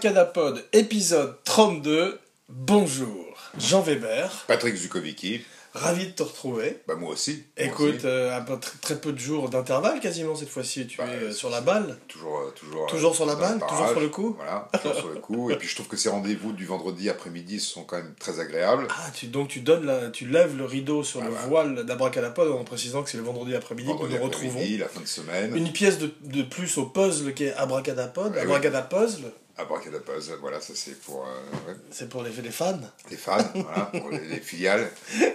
Abracadapod, épisode 32. Bonjour. Jean Weber, Patrick Zukovicki, ravi de te retrouver. bah moi aussi. moi Écoute, aussi. euh, à peu- très, très peu de jours d'intervalle quasiment cette fois-ci. Tu Bah, es euh, sur la balle. toujours, euh, toujours, toujours sur la balle, le toujours sur le coup. Voilà, toujours sur le coup. Et puis je trouve que ces rendez-vous du vendredi après-midi sont quand même très agréables. Ah, tu, donc tu donnes la, tu lèves le rideau sur le Voilà. voile d'Abracadapod en précisant que c'est le vendredi après-midi que nous retrouvons. la fin de semaine. Une pièce de, de plus au puzzle qui est Abracadapod. Abracadapuzzle, Abracadapaz, voilà, ça c'est pour euh, ouais, c'est pour les, les fans. les fans, voilà, pour les, les filiales.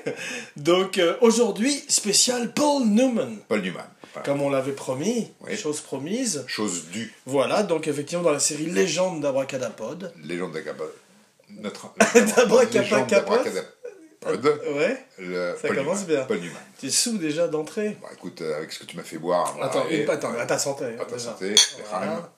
Donc euh, aujourd'hui, spécial Paul Newman. Paul Newman. Voilà. Comme on l'avait promis, Oui. chose promise. Chose due, Voilà, donc effectivement dans la série Légende d'Abracadapod. légende d'Abracadapod. Notre d'Abracadapod. Ouais, le Ça Paul commence Newman, bien. Paul Newman. t'es sous déjà d'entrée. Bon, écoute, euh, avec ce que tu m'as fait boire. Attends, et- une- attends, à ta santé. à ta déjà. santé, Voilà.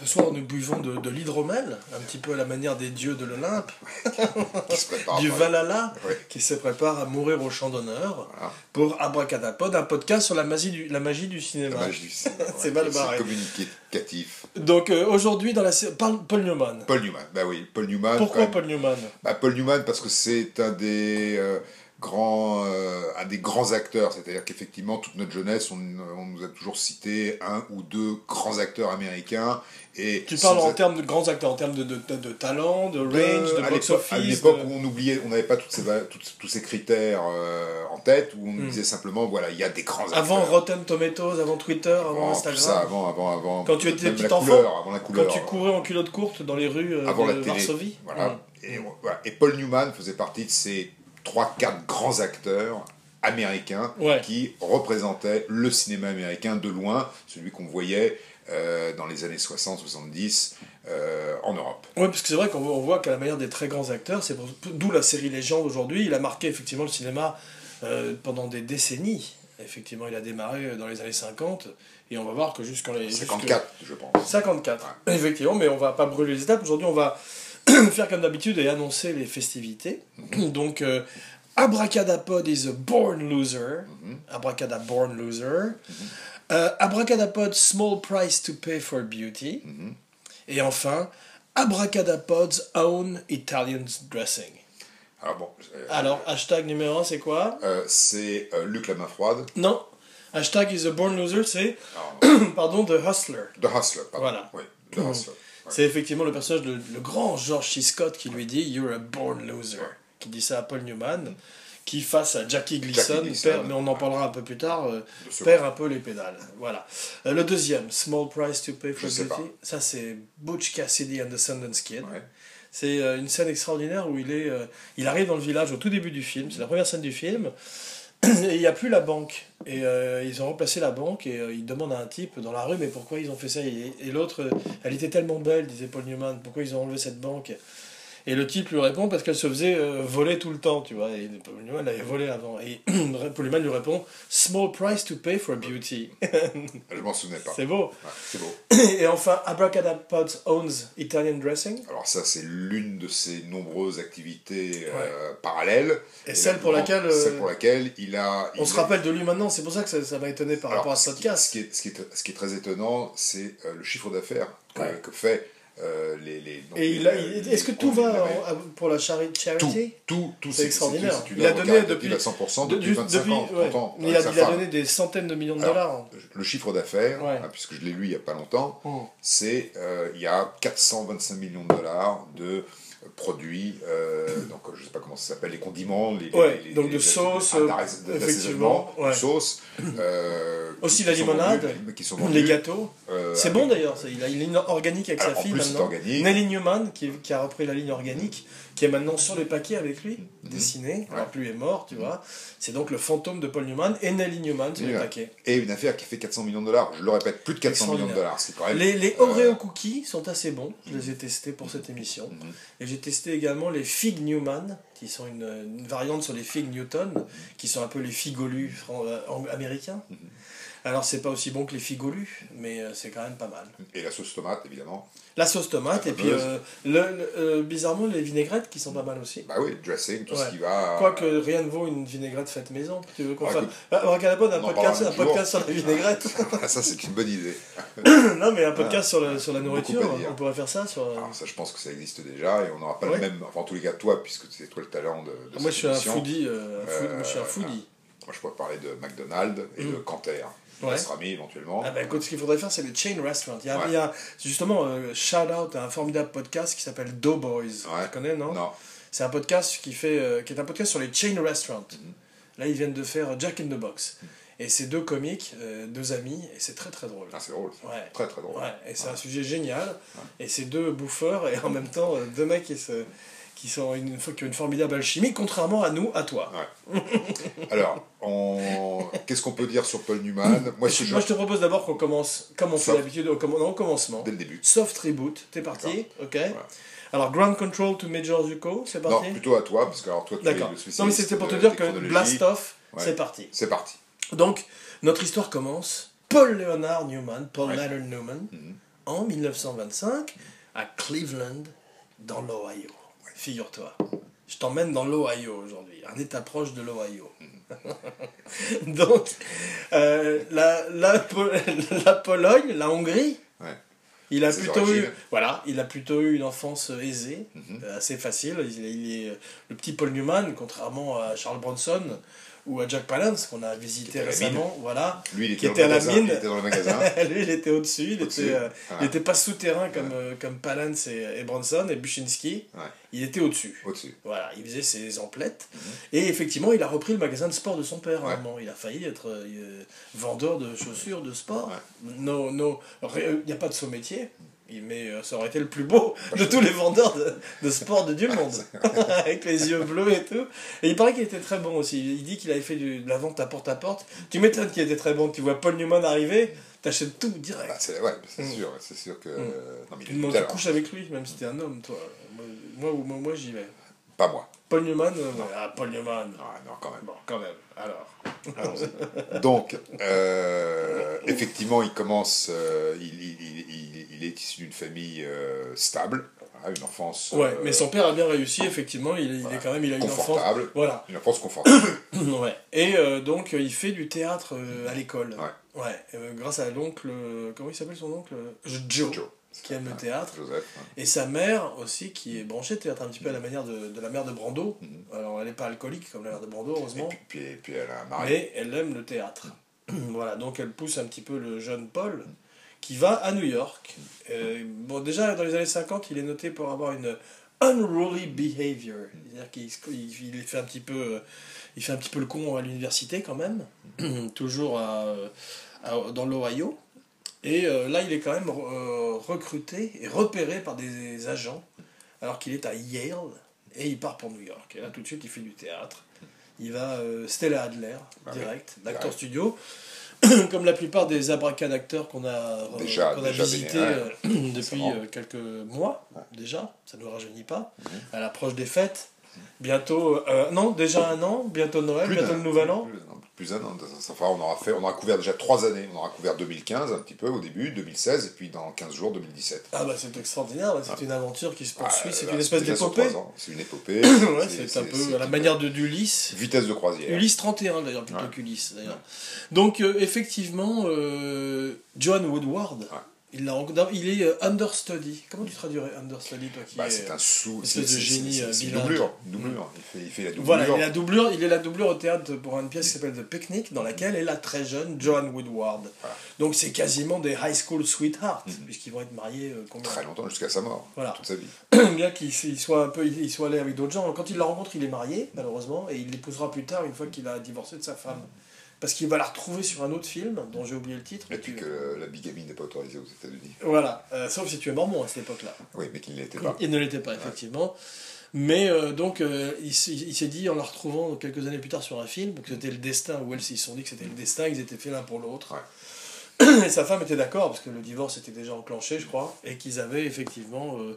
Ce soir, nous buvons de, de l'hydromel, un petit peu à la manière des dieux de l'Olympe, du. Valhalla, qui se prépare à mourir au champ d'honneur, Voilà. pour Abracadapod, un podcast sur la magie du, la magie du cinéma. C'est ouais, mal barré. communicatif. Donc euh, aujourd'hui, dans la sé- Paul, Paul Newman. Paul Newman, bah oui, Paul Newman. Pourquoi. Paul Newman? Bah, Paul Newman parce que c'est un des euh, grands, euh, un des grands acteurs. C'est-à-dire qu'effectivement, toute notre jeunesse, on, on nous a toujours cité un ou deux grands acteurs américains. Et Tu parles en termes de grands acteurs, en termes de, de, de- de talent, de range, de, à box l'époque- À l'époque où on oubliait, on n'avait pas toutes ces, va- toutes- tous ces critères euh, en tête, où on nous Hmm. disait simplement, voilà, il y a des grands acteurs. Avant Rotten Tomatoes, avant Twitter, avant, Avant Instagram. ça, avant, avant, avant. Quand tu étais petit enfant, couleur, avant la Quand couleur. tu courais en culotte courte dans les rues euh, avant de la télé. Varsovie. Voilà. Mm. Et, voilà. Et Paul Newman faisait partie de ces 3-4 grands acteurs américains Ouais. qui représentaient le cinéma américain de loin, celui qu'on voyait euh, dans les années 60-70 euh, en Europe. Oui, parce que c'est vrai qu'on voit, qu'à la manière des très grands acteurs, c'est d'où la série Légende aujourd'hui. Il a marqué effectivement le cinéma euh, pendant des décennies. Effectivement, il a démarré euh, dans les années 50 et on va voir que jusqu'en les. jusque- 54, je pense. 54. Effectivement, mais on va pas brûler les étapes. Aujourd'hui, on va faire comme d'habitude et annoncer les festivités. Mhm. Donc, euh, Abracadapod is a born loser. Mhm. Abracada born loser. Euh, Abracadapod small price to pay for beauty. Mhm. Et enfin, Abracadapod's own Italian dressing. Alors bon, euh, Alors, hashtag numéro 1, c'est quoi? euh, c'est euh, Luc la main froide. Non. Hashtag is a born loser, c'est, Alors, pardon, The Hustler. The Hustler, pardon. Voilà. Oui, The Hustler. C'est effectivement le personnage de le grand George C. Scott qui lui dit You're a born loser. Qui dit ça à Paul Newman, qui face à Jackie Gleason, Jackie Gleason, perd- mais on en parlera un peu plus tard, euh, perd un peu les pédales. Voilà. Euh, le deuxième, Small Price to Pay for Beauty. Ça, c'est Butch Cassidy and the Sundance Kid. Ouais. C'est euh, une scène extraordinaire où il est, il arrive dans le village au tout début du film. C'est la première scène du film. Et il n'y a plus la banque. Et euh, ils ont remplacé la banque et euh, ils demandent à un type dans la rue mais pourquoi ils ont fait ça? Et, et l'autre, elle était tellement belle, disait Paul Newman, pourquoi ils ont enlevé cette banque? Et le type lui répond parce qu'elle se faisait euh, voler tout le temps, tu vois. Et Paul Newman l'avait volé avant. Et Paul Newman lui répond Small price to pay for beauty. Je m'en souvenais pas. C'est beau. Ouais, c'est beau. Et enfin, Abracadapod owns Italian dressing. Alors ça, c'est l'une de ses nombreuses activités euh, parallèles. Et celle pour laquelle, euh, Celle pour laquelle il a... On se rappelle de lui maintenant, c'est pour ça que ça ça m'a étonné par Alors, rapport à ce ce qui- podcast. Ce qui, est, ce, qui est, ce qui est très étonnant, c'est euh, le chiffre d'affaires que, Ouais. que fait euh, les, les... donc, Et les- il a, les- il- est-ce que tout va en- pour la chari- Tout, charity tout, tout. C'est extraordinaire. C'est une Il a donné depuis- à 100% De- depuis du- 25 depuis- ans, 30 ouais. ans. Il a, il a donné des centaines de millions de Alors, dollars. Le chiffre d'affaires, Ouais. hein, puisque je l'ai lu il n'y a pas longtemps, Mm. c'est euh, il y a 425 millions de dollars de produits, euh, donc je ne sais pas comment ça s'appelle, les condiments, les, Ouais, les- donc les- de sauce, effectivement, ouais. sauce, euh, Aussi la limonade, vendus, qui sont Les gâteaux. euh, C'est bon d'ailleurs, il a une ligne organique avec Alors, sa en fille plus, c'est maintenant. Nelly Newman, qui, qui a repris la ligne organique, qui est maintenant sur les paquets avec lui, Mhm. dessiné, alors que lui est mort, tu vois. C'est donc le fantôme de Paul Newman et Nelly Newman sur les paquets. Et une affaire qui fait 400 millions de dollars, je le répète, plus de 400 millions de dollars, c'est quand même... Les, les euh, Oreo cookies sont assez bons, je les ai testés pour cette émission. Mhm. Et j'ai testé également les Fig Newman, qui sont une, une variante sur les Fig Newton, qui sont un peu les figolus américains. Mhm. Alors, c'est pas aussi bon que les figolus, mais euh, c'est quand même pas mal. Et la sauce tomate, évidemment. La sauce tomate, et puis euh, le, le- euh, bizarrement, les vinaigrettes qui sont pas mal aussi. Bah oui, dressing, tout Ouais. ce qui va. Quoique rien ne vaut une vinaigrette faite maison. Tu veux qu'on Ah, fasse. Ah, on regarde pas un podcast, un podcast sur la vinaigrette. Ah, ça, c'est une bonne idée. non, mais un podcast sur, le- sur la nourriture, on pourrait faire ça. Sur... Alors, ça, je pense que ça existe déjà et on n'aura pas Ouais. le même. Enfin, en tous les cas, toi, puisque c'est toi le talent de. de Ah, Moi, je cette suis un foodie. euh, food- Euh, moi, je suis un foodie. Moi, je pourrais parler de McDonald's et de Canter. Ouais. Pastrami, éventuellement. Ah bah écoute, ce qu'il faudrait faire, c'est les chain restaurants. Il y a, Ouais. il y a justement euh, shout out à un formidable podcast qui s'appelle Doughboys. Ouais. Tu connais, non, Non. C'est un podcast qui fait, euh, qui est un podcast sur les chain restaurants. Mhm. Là, ils viennent de faire Jack in the Box. Et c'est deux comiques, euh, deux amis, et c'est très très drôle. Ah, c'est drôle. Ouais. Très, très drôle. Ouais, et c'est un sujet génial. Et c'est deux bouffeurs, et en même temps, euh, deux mecs qui, se, qui, sont une, qui ont une formidable alchimie, contrairement à nous, à toi. Alors, on... qu'est-ce qu'on peut dire sur Paul Newman? Moi, je... Moi, je te propose d'abord qu'on commence, comme on fait d'habitude, au, comm- non, au commencement. dès le début. Soft reboot, t'es parti, ok. Alors, Ground Control to Major Zuko, c'est Non, parti? plutôt à toi, parce que alors, toi, tu es le spécialiste Non, mais c'était pour te dire que. Blast Off, Ouais. c'est parti. C'est parti. Donc, notre histoire commence. Paul Leonard Newman, Paul. Leonard Newman, Mhm. en 1925, à Cleveland, dans l'Ohio. Figure-toi. Je t'emmène dans l'Ohio aujourd'hui, un état proche de l'Ohio. Donc, euh, la, la, la Pologne, la Hongrie, Ouais. il a plutôt eu, voilà, il a plutôt eu une enfance aisée, Mhm. euh, assez facile. Il est, il est- le petit Paul Newman, contrairement à Charles Bronson ou à Jack Palance qu'on a visité était récemment, voilà. Lui, il Qui était, était dans à la mine. il était dans le magasin. Lui, il était au-dessus, il Au-dessus. était, euh, était pas souterrain comme, euh, comme Palance et, et Bronson et Buchinski. Ouais. Il était au-dessus. Au-dessus. Voilà, il faisait ses emplettes. Et effectivement, il a repris le magasin de sport de son père à un Ouais. moment. Il a failli être euh, vendeur de chaussures de sport. No, no, il n'y a pas de saut métier. Mais euh, ça aurait été le plus beau de tous les vendeurs de, de sport de du monde. Avec les yeux bleus et tout. Et il paraît qu'il était très bon aussi. Il dit qu'il avait fait du- de la vente à porte à porte. Tu m'étonnes qu'il était très bon. Tu vois Paul Newman arriver, t'achètes tout Bah, direct. c'est ouais, Mm. sûr, c'est sûr que. Mm. Non, mais il a Non, talent. couches avec lui, même si t'es un homme, toi. Moi, moi, moi, moi, j'y vais. Pas moi. Paul Newman, euh, ouais. ah, Paul Newman. Ah, non, quand même. Bon, quand même. Alors. Donc, euh, effectivement, il commence, euh, il, il- il- il- il est issu d'une famille euh, stable, voilà, une enfance Ouais, euh, mais son père a bien réussi, effectivement. Il, voilà, est quand même, il a une enfance. confortable, Voilà. une enfance confortable. ouais. Et euh, donc, il fait du théâtre euh, à l'école. Ouais. Ouais. euh, grâce à l'oncle. Comment il s'appelle son oncle? Joe. Joe. Qui aime le théâtre. Joseph. Et sa mère aussi, qui est branchée théâtre un petit peu à la manière de, de la mère de Brando. Mhm. Alors, elle n'est pas alcoolique comme la mère de Brando, Et heureusement. puis, puis, puis elle a un mari. Mais elle aime le théâtre. voilà, donc elle pousse un petit peu le jeune Paul, qui va à New York. Euh, bon, déjà, dans les années 50, il est noté pour avoir une unruly behavior. C'est-à-dire qu'il il fait un petit peu... euh, Il fait un petit peu le con à l'université quand même, toujours à, à- dans l'Ohio. Et euh, là, il est quand même euh, recruté et repéré par des agents, alors qu'il est à Yale, et il part pour New York. Et là, tout de suite, il fait du théâtre. Il va euh, Stella Adler, Ah oui, direct, d'acteur direct. studio. Comme la plupart des abracadacteurs qu'on a, Déjà- qu'on a déjà visités depuis quelques mois, Ouais. déjà, ça ne nous rajeunit pas, Mhm. à l'approche des fêtes. Bientôt, euh, non, déjà un an, bientôt Noël, Plus bientôt le Nouvel An. Plus, d'un an. Ça, fera- on, aura fait, on aura couvert déjà trois années. On aura couvert 2015 un petit peu au début, 2016, et puis dans 15 jours, 2017. Ah bah c'est extraordinaire, c'est une aventure qui se poursuit, Ah, c'est là, une espèce d'épopée. C'est une épopée. ouais, c'est un peu à la manière de d'Ulysse. Vitesse de croisière. Ulysse 31 d'ailleurs, plutôt Ouais. qu'Ulysse d'ailleurs. Donc euh, effectivement, euh, John Woodward. Il, il est euh, understudy. Comment tu traduirais understudy toi qui Bah, es- c'est un sous. espèce c'est- de génie, euh, bilingue. doublure. doublure. Il, fait, il fait la doublure. Voilà, il est, la doublure, il est la doublure au théâtre pour une pièce qui s'appelle The Picnic, dans laquelle est la très jeune Joan Woodward. Voilà. Donc c'est quasiment des high school sweethearts, Mhm. puisqu'ils vont être mariés euh, combien Très longtemps, jusqu'à sa mort. Voilà. Toute sa vie. bien qu'il il soit un peu il soit allé avec d'autres gens quand il la rencontre il est marié malheureusement et il l'épousera plus tard une fois qu'il a divorcé de sa femme parce qu'il va la retrouver sur un autre film dont j'ai oublié le titre Et puis que la bigamie n'est pas autorisée aux États-Unis. voilà. Euh, sauf si tu es mormon à cette époque là Oui, mais qu'il ne l'était pas. il ne l'était pas effectivement. Mais euh, donc euh, il, s'est dit en la retrouvant quelques années plus tard sur un film que c'était le destin ou elles ils se sont dit que c'était le destin ils étaient faits l'un pour l'autre. Et sa femme était d'accord parce que le divorce était déjà enclenché je crois et qu'ils avaient effectivement euh,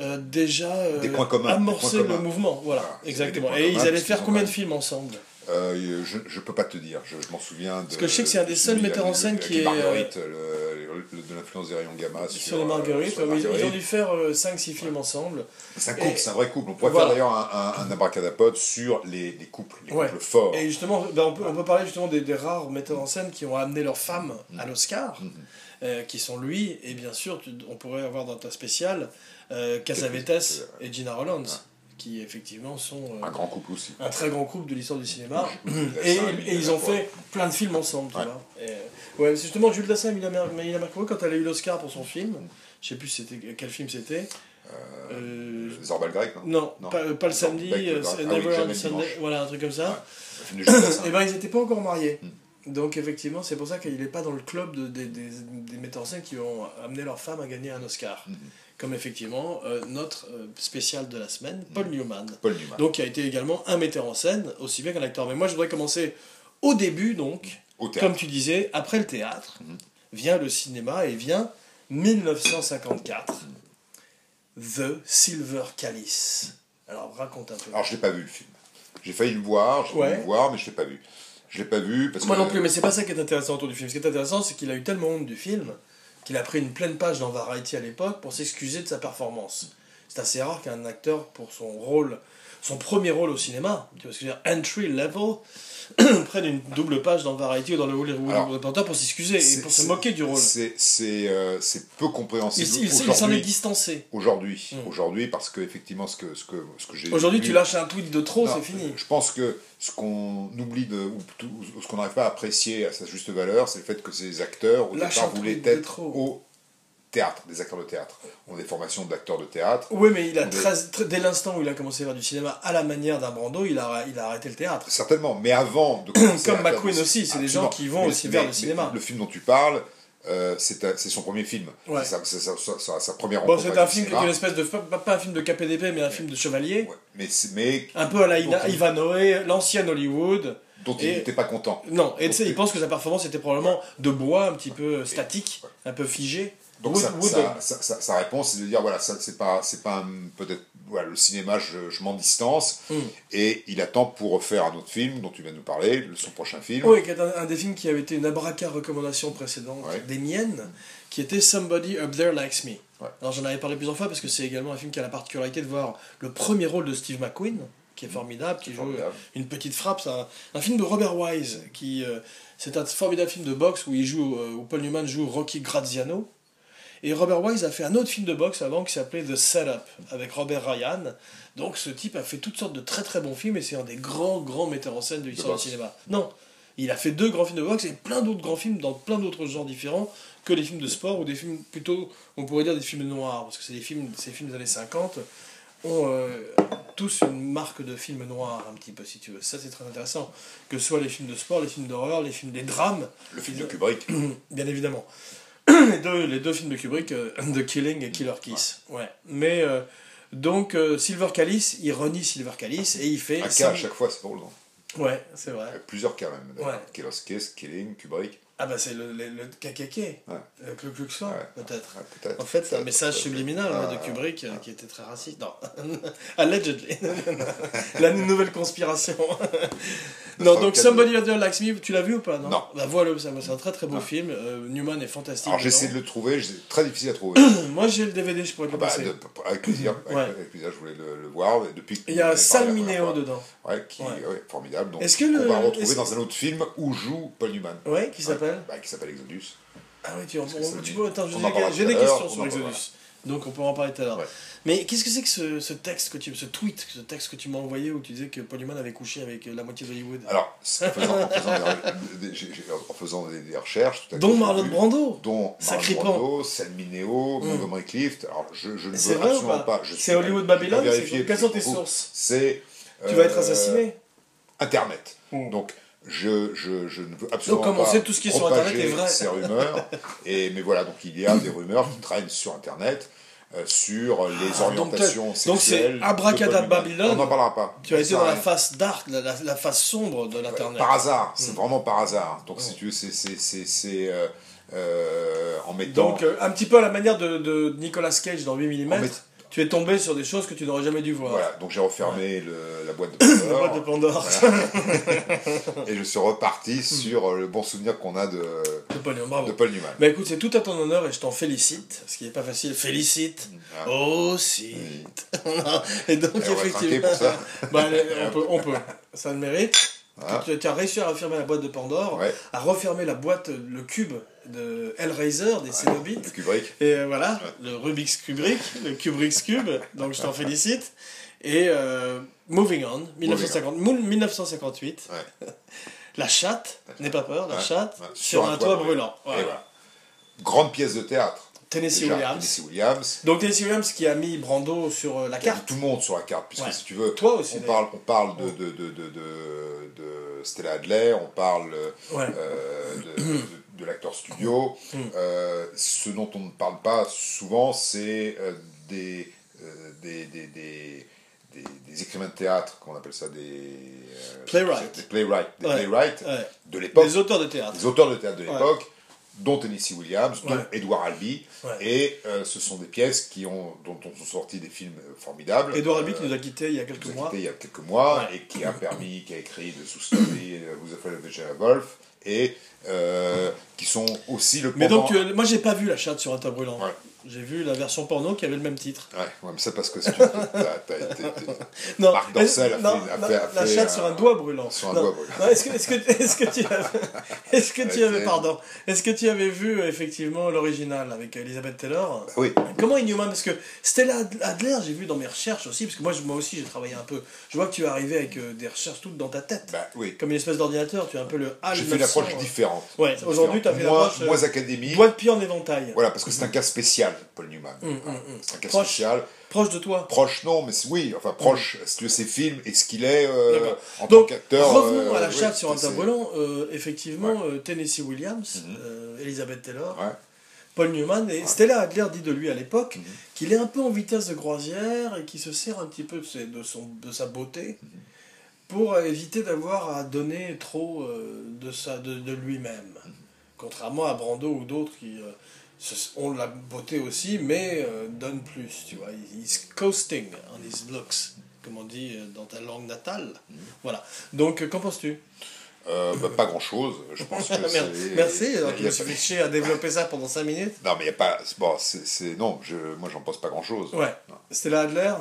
euh, déjà euh, communs, points le mouvement. Voilà exactement. Et ils allaient faire combien de films ensemble? Euh, je, je peux pas te dire, je, je m'en souviens. De, Parce que je sais que c'est un des seuls metteurs en scène qui est, Marguerite, le- le- de l'influence des rayons gamma sur, Sur les euh, marguerites, sur ouais, ils- ont dû faire 5-6 films ensemble. C'est un couple, c'est un vrai couple. On pourrait Voilà. faire d'ailleurs un, un, un abracadapod sur les, les couples, les Ouais. couples forts. Et justement, ben, on, peut, on peut parler justement des, des rares metteurs en scène qui ont amené leurs femmes à l'Oscar, Mhm. euh, qui sont lui, et bien sûr, tu- on pourrait avoir dans ta spéciale euh, Casavetes et Gina Rollins, qui effectivement sont euh, Un grand couple aussi. un très grand couple de l'histoire du cinéma. Et, ils ont fait plein de films ensemble, tu Ouais. vois. Et, euh, ouais, justement Jules Dassin et Emilia Marcovy, quand elle a eu l'Oscar pour son film, je sais plus c'était quel film c'était. Euh, Zorbal grec, non? non, Non. Pas, pas le samedi, euh, Ah Never le Sunday, voilà, un truc comme ça. Et ben ils n'étaient pas encore mariés. Hmm. Donc effectivement, c'est pour ça qu'il n'est pas dans le club de- des, des, des metteurs en scène qui ont amené leur femme à gagner un Oscar. Mhm. Comme effectivement euh, notre euh, spécial de la semaine, Paul Newman. Paul Newman. Donc qui a été également un metteur en scène, aussi bien qu'un acteur. Mais moi je voudrais commencer au début donc, Au comme tu disais, après le théâtre, Mhm. vient le cinéma et vient 1954. The Silver Calice. Alors raconte un peu. Alors, je l'ai pas vu le film. J'ai failli le voir, j'ai Ouais. le voir, mais je l'ai pas vu. Je l'ai pas vu parce Moi que. non plus, mais c'est pas ça qui est intéressant autour du film. Ce qui est intéressant, c'est qu'il a eu tellement honte du film qu'il a pris une pleine page dans Variety à l'époque pour s'excuser de sa performance. C'est assez rare qu'un acteur, pour son rôle, son premier rôle au cinéma, tu vois ce que je veux dire, entry level, prenne une double page dans Variety ou dans le Hollywood Reporter pour s'excuser et pour se moquer du rôle. C'est euh, peu Il, compréhensible il- il s'en est aujourd'hui. distancé. Aujourd'hui, Mm. aujourd'hui, parce que effectivement, ce que ce que ce que j'ai. Aujourd'hui, tu lâches un tweet de trop, c'est fini. Je pense que ce qu'on oublie de, ou, tout- ce qu'on n'arrive pas à apprécier à sa juste valeur, c'est le fait que ces acteurs, au Lâche départ, voulaient être au théâtre, des acteurs de théâtre. ont des formations d'acteurs de théâtre. Oui, mais il a Des- très, très- dès l'instant où il a commencé à faire du cinéma à la manière d'un Brando, il a, il a arrêté le théâtre. Certainement, mais avant de commencer Comme à McQueen aussi, c'est des gens qui vont Mais- aussi vers mais- le cinéma. Le film dont tu parles, euh, c'est son premier film. Ouais. C'est sa, c'est sa- sa- sa- sa première Bon, rencontre c'est un film qui est une espèce de. Pas, pas un film de KPDP, mais un film de chevalier. Ouais, mais, mais Un peu à la Ina- Ivanoé, l'ancienne Hollywood. dont il Et- n'était pas content. Non, et tu sais, Donc, il pense que sa performance était probablement de bois, un petit peu statique, un peu figé. Donc Wood- sa, Wood- réponse, c'est de dire voilà, c'est pas, c'est pas un- peut-être voilà, le cinéma, je, je m'en distance, Mm. et il attend pour refaire un autre film dont tu viens de nous parler, le- son prochain film. Oui, qui est un, un des films qui avait été une abraca recommandation précédente Ouais. des miennes, qui était Somebody Up There Likes Me. Ouais. Alors j'en avais parlé plusieurs fois parce que c'est également un film qui a la particularité de voir le premier rôle de Steve McQueen, qui est formidable, qui joue Formidable. une petite frappe. C'est un, un film de Robert Wise, qui euh, c'est un formidable film de boxe où il joue, euh, où Paul Newman joue Rocky Graziano. Et Robert Wise a fait un autre film de boxe avant qui s'appelait The Setup avec Robert Ryan. Donc ce type a fait toutes sortes de très très bons films et c'est un des grands grands metteurs en scène de l'histoire du cinéma. Non, il a fait deux grands films de boxe et plein d'autres grands films dans plein d'autres genres différents que les films de sport ou des films plutôt, on pourrait dire des films noirs parce que c'est des films, ces films des années 50 ont euh, tous une marque de films noirs un petit peu si tu veux. Ça c'est très intéressant. Que ce soit les films de sport, les films d'horreur, les films des drames, Le film de Kubrick. bien évidemment. les, deux, les deux films de Kubrick, euh, The Killing et Killer Kiss. Ouais. Mais euh, donc euh, Silver Calice, il renie Silver Calice et il fait. Un cas à chaque fois, c'est drôle. non Ouais, c'est vrai. Euh, Plusieurs cas même. Ouais. Killer Kiss, Killing, Kubrick. Ah bah c'est le, le, le KKK, Ouais. le Ku Klux Klan, Ouais. peut-être. Ouais. En fait, c'est un message subliminal de Ah, Kubrick euh, qui était très raciste. Non, allegedly. La nouvelle conspiration. non, donc le Somebody Other Likes Me, tu l'as vu ou pas Non. Non. Bah voilà, c'est un très très beau Non. film. Euh, Newman est fantastique. Alors j'essaie de le trouver, c'est très difficile à trouver. Moi j'ai le DVD, je pourrais te Ah le bah, passer. de- avec plaisir, avec, plaisir, je voulais le, le voir. Depuis Il y a Sal Mineo dedans. Ouais, qui Ouais. ouais, formidable. Donc, Est-ce que on le- va retrouver dans un autre film où joue Paul Newman. Ouais, qui s'appelle Bah, qui s'appelle Exodus. Ah oui, tu, on, tu peux, attends, j'ai on des questions on sur Exodus. Donc on pourra en parler tout à l'heure. Ouais. Mais qu'est-ce que c'est que ce, ce texte, que tu, ce tweet, ce texte que tu m'as envoyé où tu disais que Paul Newman avait couché avec euh, la moitié d'Hollywood? Alors, en faisant, en faisant des, en faisant des- des recherches, tout à Dont Marlon Brando dont Sacré Marlon Brando, Sal Mineo, Mm. Montgomery Clift. Alors, je, je ne veux vrai absolument pas? C'est Hollywood je Babylon vais c'est- vérifier, Quelles sont tes sources? C'est. Tu vas être euh, assassiné Internet. Mm. Donc, je, je, je ne veux absolument Donc, comme on pas sait, tout ce qui est sur Internet est vrai. ces rumeurs. et, mais voilà, donc il y a des rumeurs qui traînent sur Internet euh, sur les Ah, donc orientations donc c'est sexuelles. Abracadabra Paul Newman. Babylone. On n'en parlera pas. Tu as été dans la face dark, la, la, la face sombre de l'Internet. Par hasard, c'est Mm. vraiment par hasard. Donc, si Mm. tu veux, c'est- c'est- c'est c'est, euh, euh, en mettant. Donc euh, un petit peu à la manière de, de Nicolas Cage dans 8 mm. en, met- tu es tombé sur des choses que tu n'aurais jamais dû voir. Voilà, donc j'ai refermé le- la boîte de Pandore. La boîte de Pandore et je suis reparti sur euh, le bon souvenir qu'on a de, de Paul Newman, bravo. de Paul Newman. Bah écoute, c'est tout à ton honneur et je t'en félicite, ce qui n'est pas facile. Félicite. Ah. Oh, si. et donc, Et on va craquer pour ça. bah, on, peut, on peut. Ça le mérite. Ah. Tu, tu as réussi à refermer la boîte de Pandore, Ouais. à refermer la boîte, le cube de Hellraiser, des Cénobites. Le Kubrick. Et euh, voilà, le Rubik's Kubrick, le Kubrick's Cube, donc je t'en félicite. Et euh, Moving On, 1950, moule 1958. Ouais. La chatte, n'aie pas peur, la Ouais. chatte, Ouais. sur, un, toit brûlant. Et Voilà. Grande pièce de théâtre. Tennessee Déjà, Williams. Tennessee Williams. Donc Tennessee Williams qui a mis Brando sur euh, la carte. tout le monde sur la carte, puisque Ouais. si tu veux, Toi aussi, on parle, on parle de, de, de, de, de- de Stella Adler, on parle Ouais. euh, de, de- l'acteur studio. Mm. Euh, ce dont on ne parle pas souvent, c'est euh, des, euh, des, des, des, des, des écrivains de théâtre, qu'on appelle ça des... euh, Playwright. Des playwrights, des Ouais. playwrights Ouais. de l'époque, Les auteurs de théâtre. des auteurs de théâtre de Ouais. l'époque, dont Tennessee Williams, dont. Edward Albee, et ce sont des pièces qui ont, dont on sont sortis des films formidables. Edouard Albee qui nous a quittés il y a quelques nous a mois. il y a quelques mois et qui a permis, qui a écrit The Sous Story, euh, Who's Afraid of Virginia Woolf et euh, qui sont aussi le Mais donc, pendant- tu as- moi j'ai pas vu la chatte sur un toit brûlant. Ouais. J'ai vu la version porno qui avait le même titre. Ouais, ouais, mais c'est parce que t'as- été- Non, Marc Dorcel a est-ce- non, fait- a non, fait- a la fait chatte un- sur un doigt brûlant. sur un Non, doigt brûlant. Est-ce que, est-ce que, est-ce que tu avais, est-ce que tu avais, pardon, est-ce que tu avais vu euh, effectivement l'original avec Elizabeth Taylor? Bah oui, Comment Inhuman? Parce que Stella Adler, j'ai vu dans mes recherches aussi, parce que moi, moi aussi j'ai travaillé un peu. Je vois que tu es arrivé avec euh, des recherches toutes dans ta tête. bah oui. Comme une espèce d'ordinateur, tu as un peu le HAL J'ai fait une 900, approche euh. différente. Ouais, aujourd'hui, tu as fait l'approche. euh, moins académique. Doigt de pied en éventail. Voilà, parce que c'est un cas spécial, Paul Newman. Hum, hum, hum. C'est un cas Proche. spécial. Proche de toi. Proche, non, mais c'est- oui, enfin proche, si tu veux, ses films et ce qu'il est euh, en tant Donc, qu'acteur. revenons euh, à la oui, chatte sur un c'est- tas brûlant. Euh, effectivement, Tennessee Williams, Mhm. euh, Elizabeth Taylor, Ouais. Paul Newman et Stella Adler dit de lui à l'époque Mhm. qu'il est un peu en vitesse de croisière et qu'il se sert un petit peu de, ses- de son, de sa beauté Mhm. pour éviter d'avoir à donner trop euh, de, sa, de, de lui-même. Contrairement à Brando ou d'autres qui euh, ont la beauté aussi, mais euh, donnent plus. Tu vois, he's coasting on his looks, comme on dit euh, dans ta langue natale. Mhm. Voilà. Donc, euh, qu'en penses-tu? Euh, bah, pas grand chose. Je pense que. Merci, alors tu me suis fait à développer ça pendant 5 minutes. Non, mais il n'y a pas. Bon, c'est. c'est- Non, je, moi, j'en pense pas grand chose. Ouais. Stella Adler?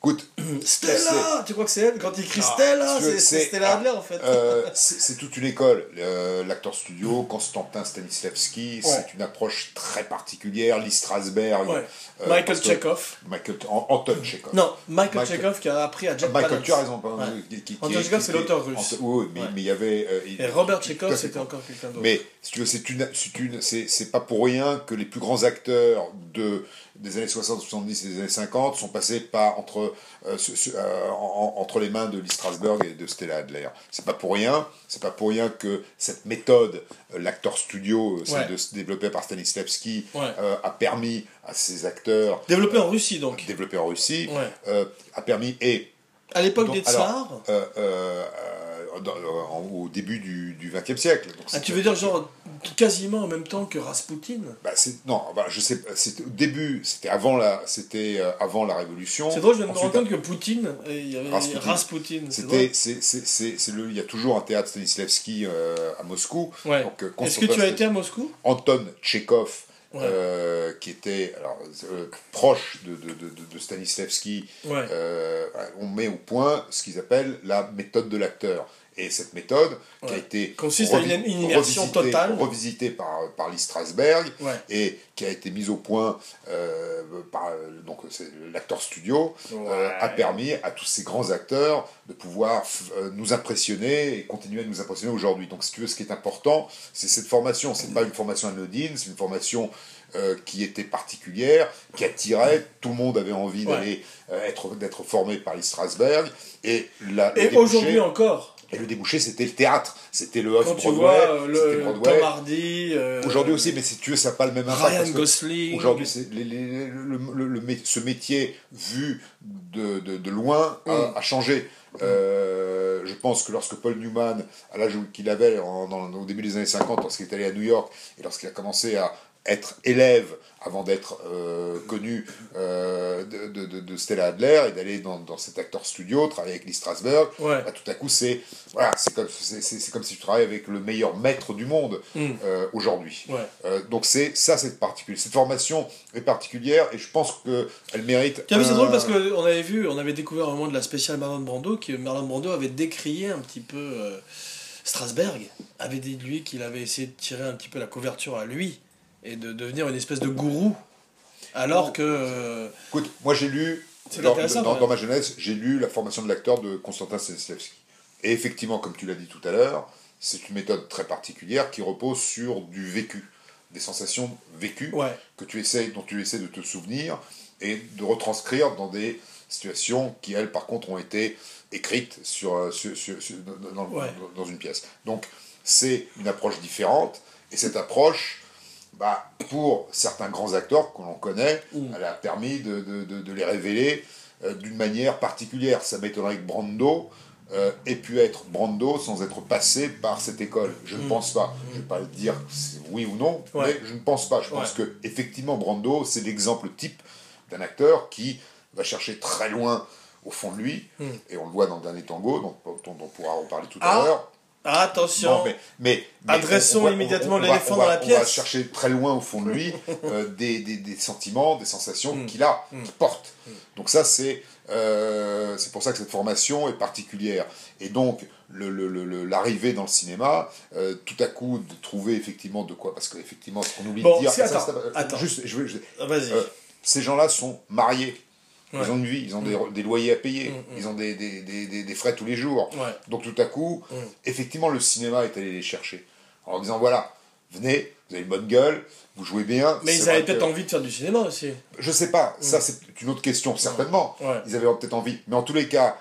Écoute, Stella Tu crois que c'est elle? Quand il crie Non, Stella, c'est Stella ah, Adler en fait. euh, c'est toute une école. Euh, L'acteur studio, Constantin Stanislavski, Ouais. c'est une approche très particulière. Lee Strasberg. Ouais. euh, Michael Chekhov. Michael, An- Anton Chekhov. Non, Michael, Michael- Chekhov qui a appris à Jack Michael, Palance. tu as raison. pas- Ouais. qui- qui- Anton Chekhov, c'est l'auteur russe. Oui, mais mais il y avait. euh, Et Robert Chekhov, c'était encore quelqu'un d'autre. Mais si tu veux, c'est pas pour rien que les plus grands acteurs de des années 60, 70 et des années 50 sont passés par entre euh, euh, en- en- entre les mains de Lee Strasberg et de Stella Adler. C'est pas pour rien. C'est pas pour rien que cette méthode, euh, l'acteur studio, celle Ouais. de, développée par Stanislavski, Ouais. a permis à ces acteurs Développé en Russie donc. développés en Russie, Ouais. a permis et À l'époque des tsars. Euh, dans- au début du XXe siècle. Donc, Ah, tu veux dire genre quasiment en même temps que Rasputin Bah, non, bah, je sais, pas, c'était au début, c'était avant la, c'était euh, à la Révolution. C'est drôle, je viens de me rendre compte que Poutine, il y avait Rasputin. Rasputin. c'est C'était, le, il y a toujours un théâtre Stanislavski euh, à Moscou. Ouais. Euh, Est-ce que tu as été à Moscou? Anton Tchekhov, Ouais. euh, qui était alors, euh, proche de, de, de, de- de Stanislavski, Ouais. euh, on met au point ce qu'ils appellent la méthode de l'acteur. Et cette méthode, qui a été Consiste à une- une immersion revisitée- totale. revisitée par, par Lee Strasberg, Ouais. et qui a été mise au point euh, par donc l'acteur studio euh, a permis à tous ces grands acteurs de pouvoir euh, nous impressionner et continuer à nous impressionner aujourd'hui. Donc si tu veux, ce qui est important, c'est cette formation. C'est pas une formation anodine, c'est une formation euh, qui était particulière, qui attirait. Tout le monde avait envie Ouais. d'aller euh, être d'être formé par Lee Strasberg et la, aujourd'hui encore, et le débouché c'était le théâtre, c'était le off quand tu Broadway, vois euh, c'était le Broadway. Tom Hardy, euh, Aujourd'hui aussi, mais si tu veux, ça n'a pas le même impact. Ryan Gosling. Aujourd'hui, c'est les- les- le, le- le mé- ce métier vu de, de, de loin a, Mm. a changé. Euh, je pense que lorsque Paul Newman, à l'âge qu'il avait en- au début des années 50, lorsqu'il est allé à New York et lorsqu'il a commencé à être élève avant d'être euh, connu euh, de, de, de, Stella Adler et d'aller dans, dans, cet acteur studio, travailler avec Lee Strasberg, ouais. bah, tout à coup c'est voilà, c'est comme, c'est, comme si tu travaillais avec le meilleur maître du monde Mm. euh, aujourd'hui. Ouais. Euh, donc c'est ça, c'est particulier. Cette formation est particulière et je pense qu'elle mérite. Vu, c'est un- drôle parce qu'on avait vu, on avait découvert au moment de la spéciale Marlon Brando que Marlon Brando avait décrié un petit peu Strasberg, avait dit de lui qu'il avait essayé de tirer un petit peu la couverture à lui et de devenir une espèce de gourou. Alors que. euh, Écoute, moi j'ai lu, dans, dans- dans ma jeunesse, j'ai lu la formation de l'acteur de Konstantin Stanislavski. Et effectivement, comme tu l'as dit tout à l'heure, c'est une méthode très particulière qui repose sur du vécu, des sensations vécues ouais, que tu essayes, dont tu essaies de te souvenir et de retranscrire dans des situations qui, elles, par contre, ont été écrites sur, euh, sur- sur- sur- dans, dans- Ouais. dans une pièce. Donc, c'est une approche différente, et cette approche, bah, pour certains grands acteurs que l'on connaît, Mm. elle a permis de, de- de- de les révéler euh, d'une manière particulière. Ça m'étonnerait que Brando euh, ait pu être Brando sans être passé par cette école. Je ne Mm. pense pas. Je ne vais pas le dire oui ou non, Ouais. mais je ne pense pas. Je pense que effectivement Brando, c'est l'exemple type d'un acteur qui va chercher très loin au fond de lui, Mm. et on le voit dans le dernier tango, dont, dont on pourra en parler tout Ah, à l'heure. Attention mais, mais- mais Adressons on- on va- immédiatement l'éléphant dans la On va pièce. chercher très loin au fond de lui euh, des, des- des sentiments, des sensations Mm. qu'il a, Mm. qu'il porte. Donc ça, c'est euh, c'est pour ça que cette formation est particulière. Et donc, le- le- le- le- l'arrivée dans le cinéma, euh, tout à coup, de trouver effectivement de quoi, parce qu'effectivement, ce qu'on oublie Bon, de dire, c'est- attends, ça- attends. juste, je veux- je- Vas-y. ces gens-là sont mariés. Ouais. Ils ont une vie, ils ont des, des loyers à payer, Mm, mm. ils ont des, frais tous les jours. ouais. Donc tout à coup, Mm. effectivement, le cinéma est allé les chercher. En leur disant, voilà, venez, vous avez une bonne gueule, vous jouez bien. Mais ils avaient que- peut-être envie de faire du cinéma aussi. Je sais pas, ça c'est une autre question, certainement. Ouais. Ils avaient peut-être envie. Mais en tous les cas,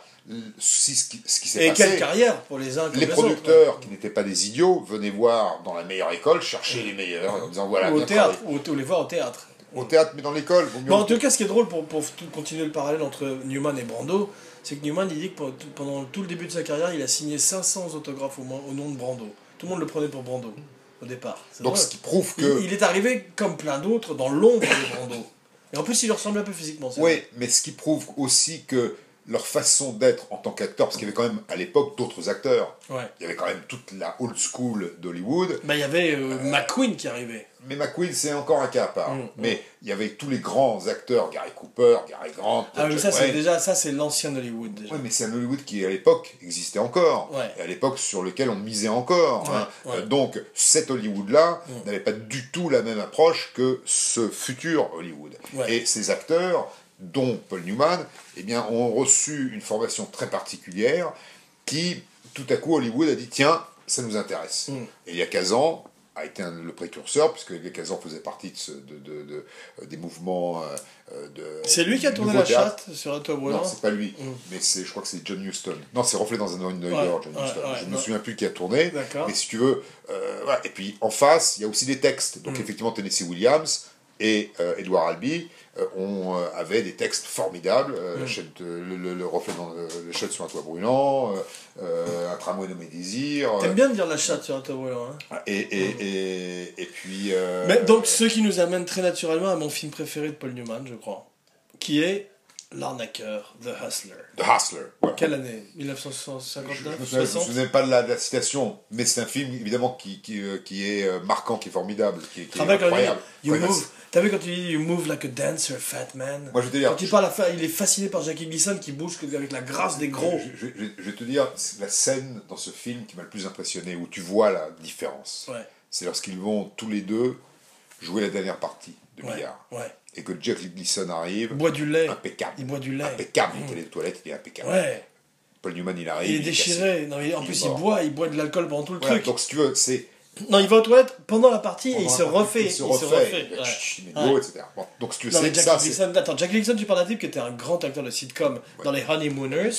si ce qui, ce qui s'est Et passé... quelle carrière pour les uns comme les les producteurs, autres. qui n'étaient pas des idiots, venaient voir dans la meilleure école, chercher les meilleurs, en disant, voilà, Ou au théâtre, ou les voir au théâtre. Au théâtre, mais dans l'école. Bon, en tout cas, ce qui est drôle pour, pour continuer le parallèle entre Newman et Brando, c'est que Newman, il dit que pendant tout- le début de sa carrière, il a signé 500 autographes au, moins, au nom de Brando. Tout le monde le prenait pour Brando, au départ. Donc ce qui prouve que... il est arrivé, comme plein d'autres, dans l'ombre de Brando. Et en plus, il lui ressemble un peu physiquement. Oui, mais ce qui prouve aussi que leur façon d'être en tant qu'acteur, parce qu'il y avait quand même à l'époque d'autres acteurs. Ouais. il y avait quand même toute la old school d'Hollywood, Bah, il y avait euh, McQueen qui arrivait. mais McQueen c'est encore un cas à part. Mm, mais il y avait tous les grands acteurs, Gary Cooper, Gary Grant, Ah, mais ça, c'est déjà, ça, c'est l'ancien Hollywood, déjà. Ouais, mais c'est un Hollywood qui à l'époque existait encore, Ouais. et à l'époque sur lequel on misait encore. hein. Euh, donc cet Hollywood-là Mm. n'avait pas du tout la même approche que ce futur Hollywood. Et ces acteurs, dont Paul Newman, eh bien, ont reçu une formation très particulière qui, tout à coup, Hollywood a dit tiens, ça nous intéresse. Mm. Et il y a 15 ans, a été un- le précurseur, puisque Kazan faisait partie de, ce- de- de- de- euh, des mouvements euh, euh, de. C'est lui qui a tourné la théâtre. chatte sur un toit brûlant Non, c'est pas lui, Mm. mais c'est, je crois que c'est John Huston. Non, c'est Reflet dans un oeil New York, John ouais, Huston. ouais, je ne me souviens plus qui a tourné, D'accord. mais si tu veux, euh, voilà. Et puis en face, il y a aussi des textes. Donc Mm. effectivement, Tennessee Williams et euh, Edward Albee euh, ont, euh, avaient des textes formidables. euh, Mm. de- le, le- le reflet dans le, chaîne sur un toit brûlant, euh, un tramway nommé Désir. T'aimes bien de dire la chatte sur un toit brûlant, hein et, et, et, et puis. euh, Mais donc, ce qui nous amène très naturellement à mon film préféré de Paul Newman, je crois, qui est L'arnaqueur, The Hustler. The Hustler. Quelle année? Je 1959 je je me 60 souviens pas de la, de la citation, mais c'est un film évidemment qui, qui, qui est marquant, qui est formidable, qui, est- qui est incroyable. you move. T'as vu quand il dit You move like a dancer, fat man? Moi je vais te dire, Quand il parle, fa- il est fasciné par Jackie Gleason qui bouge avec la grâce des gros. je, je- je- je vais te dire, la scène dans ce film qui m'a le plus impressionné, où tu vois la différence. Ouais, C'est lorsqu'ils vont tous les deux jouer la dernière partie de ouais, billard. ouais. Et que Jack Gleason arrive, Il boit du lait. impeccable. Il boit du lait. Impeccable, il était les toilettes, il est impeccable. Ouais, Paul Newman il arrive. il est déchiré. Non, en Il plus, est il boit, il boit de l'alcool pendant tout le Voilà, truc. donc si tu veux, c'est. Non, il va aux toilettes pendant la partie et il se refait. Il se refait. ouais. Chut, il est beau, Ouais. etc. Bon, donc si tu Non, c'est Jack ça. Gleason, attends, Jack Gleason, tu parles d'un type qui était un grand acteur de sitcom dans les Honeymooners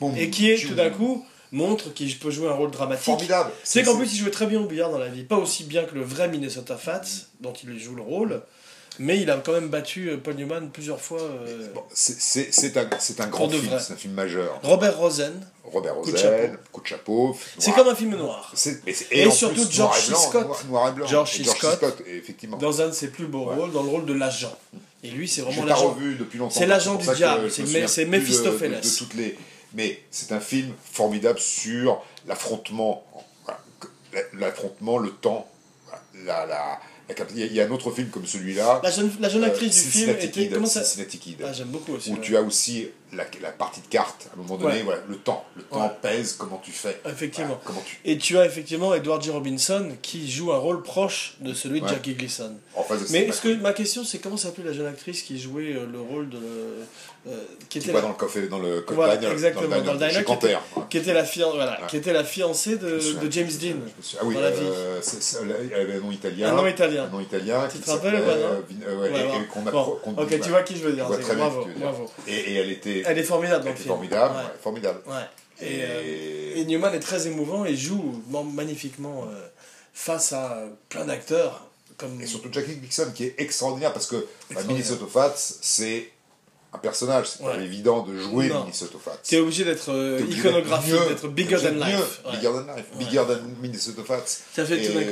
Boum, et qui est tout d'un coup montre qu'il peut jouer un rôle dramatique. Formidable. C'est qu'en plus il jouait très bien au billard dans la vie, pas aussi bien que le vrai Minnesota Fats dont il joue le rôle, Mais il a quand même battu euh, Paul Newman plusieurs fois. euh, Bon, c'est- un, grand film, c'est un film majeur. Robert Rosen. Robert Rosen, coup de chapeau. C'est comme un film noir. mais Et surtout plus, George C. Scott. Noir, noir et blanc. George Et. Scott. effectivement. Dans un de ses plus beaux Ouais. rôles, dans le rôle de l'agent. Et lui, c'est vraiment l'agent. revu depuis longtemps. C'est l'agent du diable, c'est de- Mephistopheles. de- de toutes les... Mais c'est un film formidable sur l'affrontement, l'affrontement, le temps, la, il y a- un autre film comme celui-là. La jeune, la jeune euh, actrice du film était. Comment ça Kid, Ah, j'aime beaucoup aussi. où ouais. tu as aussi la, la partie de cartes. À un moment donné, Ouais. voilà, le temps. Le temps Ouais. pèse, comment tu fais. Effectivement. Voilà, comment tu... Et tu as effectivement Edward G. Robinson qui joue un rôle proche de celui de. Jackie Gleason. En face de Mais ce que, ma question, c'est comment s'appelait la jeune actrice qui jouait euh, le rôle de. euh, qui, qui était la, dans le café, dans le Voilà, diner, exactement, dans le dans le diner, diner qui était- qui était la, fian- voilà, Ouais. qui était la fiancée de, James Dean. Ah oui, dans la vie. euh, elle avait un nom italien. Un nom italien. Un nom italien. Tu qui te rappelles, s'appelait, ouais, non? euh, Vin- euh, ouais, Ouais, et- bon. et qu'on a Bon, pro- qu'on- ok, tu vois qui je veux dire. Bravo, et elle était, Elle est formidable dans le film. formidable. Ouais. formidable. Ouais. Et, Et- euh, et Newman est très émouvant et joue magnifiquement euh, face à euh, plein d'acteurs. Comme... Et surtout Jackie Dixon qui est extraordinaire parce que bah, Extraordinaire. Minnesota Fats, c'est un personnage. C'est pas évident de jouer Non. Minnesota Fats. T'es obligé d'être euh, iconographique, d'être bigger than life. Bigger than life. Bigger than Minnesota Fats. Ça fait et, tout d'un coup.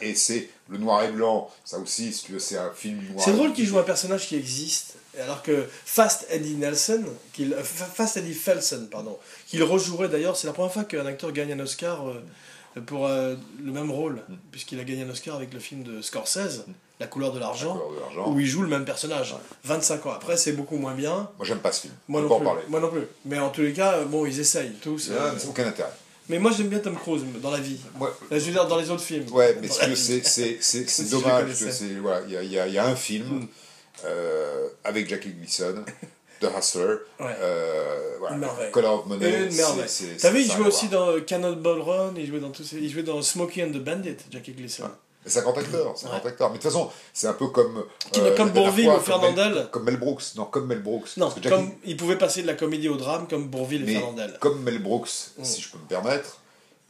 et- et c'est le noir et blanc. Ça aussi, si tu veux, c'est un film noir. C'est drôle qu'il joue un personnage qui existe, alors que Fast Eddie Nelson, qu'il, euh, Fa- Fast Eddie Felsen, pardon, qu'il rejouerait d'ailleurs, c'est la première fois qu'un acteur gagne un Oscar euh, pour euh, le même rôle, Mm. puisqu'il a gagné un Oscar avec le film de Scorsese, La couleur de l'argent, où il joue le même personnage. 25 ans après, c'est beaucoup moins bien. Moi, j'aime pas ce film. Moi On non, en plus. moi non plus. Mais en tous les cas, euh, bon, ils essayent tous. euh, Ah, c'est aucun intérêt. Mais moi j'aime bien Tom Cruise dans la vie. Moi, Là, je veux dire, dans les autres films. Ouais, mais c'est, dommage. voilà, il y y il y a un film Mm. Euh, avec Jackie Gleason, The Hustler. Ouais. euh, voilà, Une merveille. Color of Money. Une merveille. T'as vu, il jouait aussi dans euh, Cannonball Run, il jouait dans tous ces... il jouait dans Smokey and the Bandit, Jackie Gleason. C'est un grand acteur, c'est un Ouais. grand acteur. Mais de toute façon, c'est un peu comme. Euh, comme la dernière Bourvil fois, ou comme Mel- Fernandel. Comme Mel Brooks. Non, comme Mel Brooks. Non, Jackie- comme il pouvait passer de la comédie au drame comme Bourville et Fernandel. comme Mel Brooks, Mm. si je peux me permettre,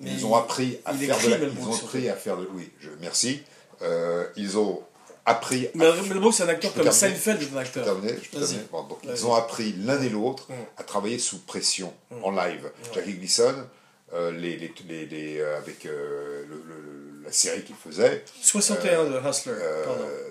Mais ils il- ont appris à faire de la, ils ont appris à faire de oui, je merci. Euh, ils ont appris Mais Mel c'est un acteur comme terminer Seinfeld Je peux acteur. terminer, je peux Vas-y. terminer. Bon, donc, ils ont appris l'un et l'autre Mm. à travailler sous pression Mm. en live. Jackie Gleason, euh, les, les, les, les, euh, avec euh, le- le- la série qu'il faisait, 61 de Hustler, euh,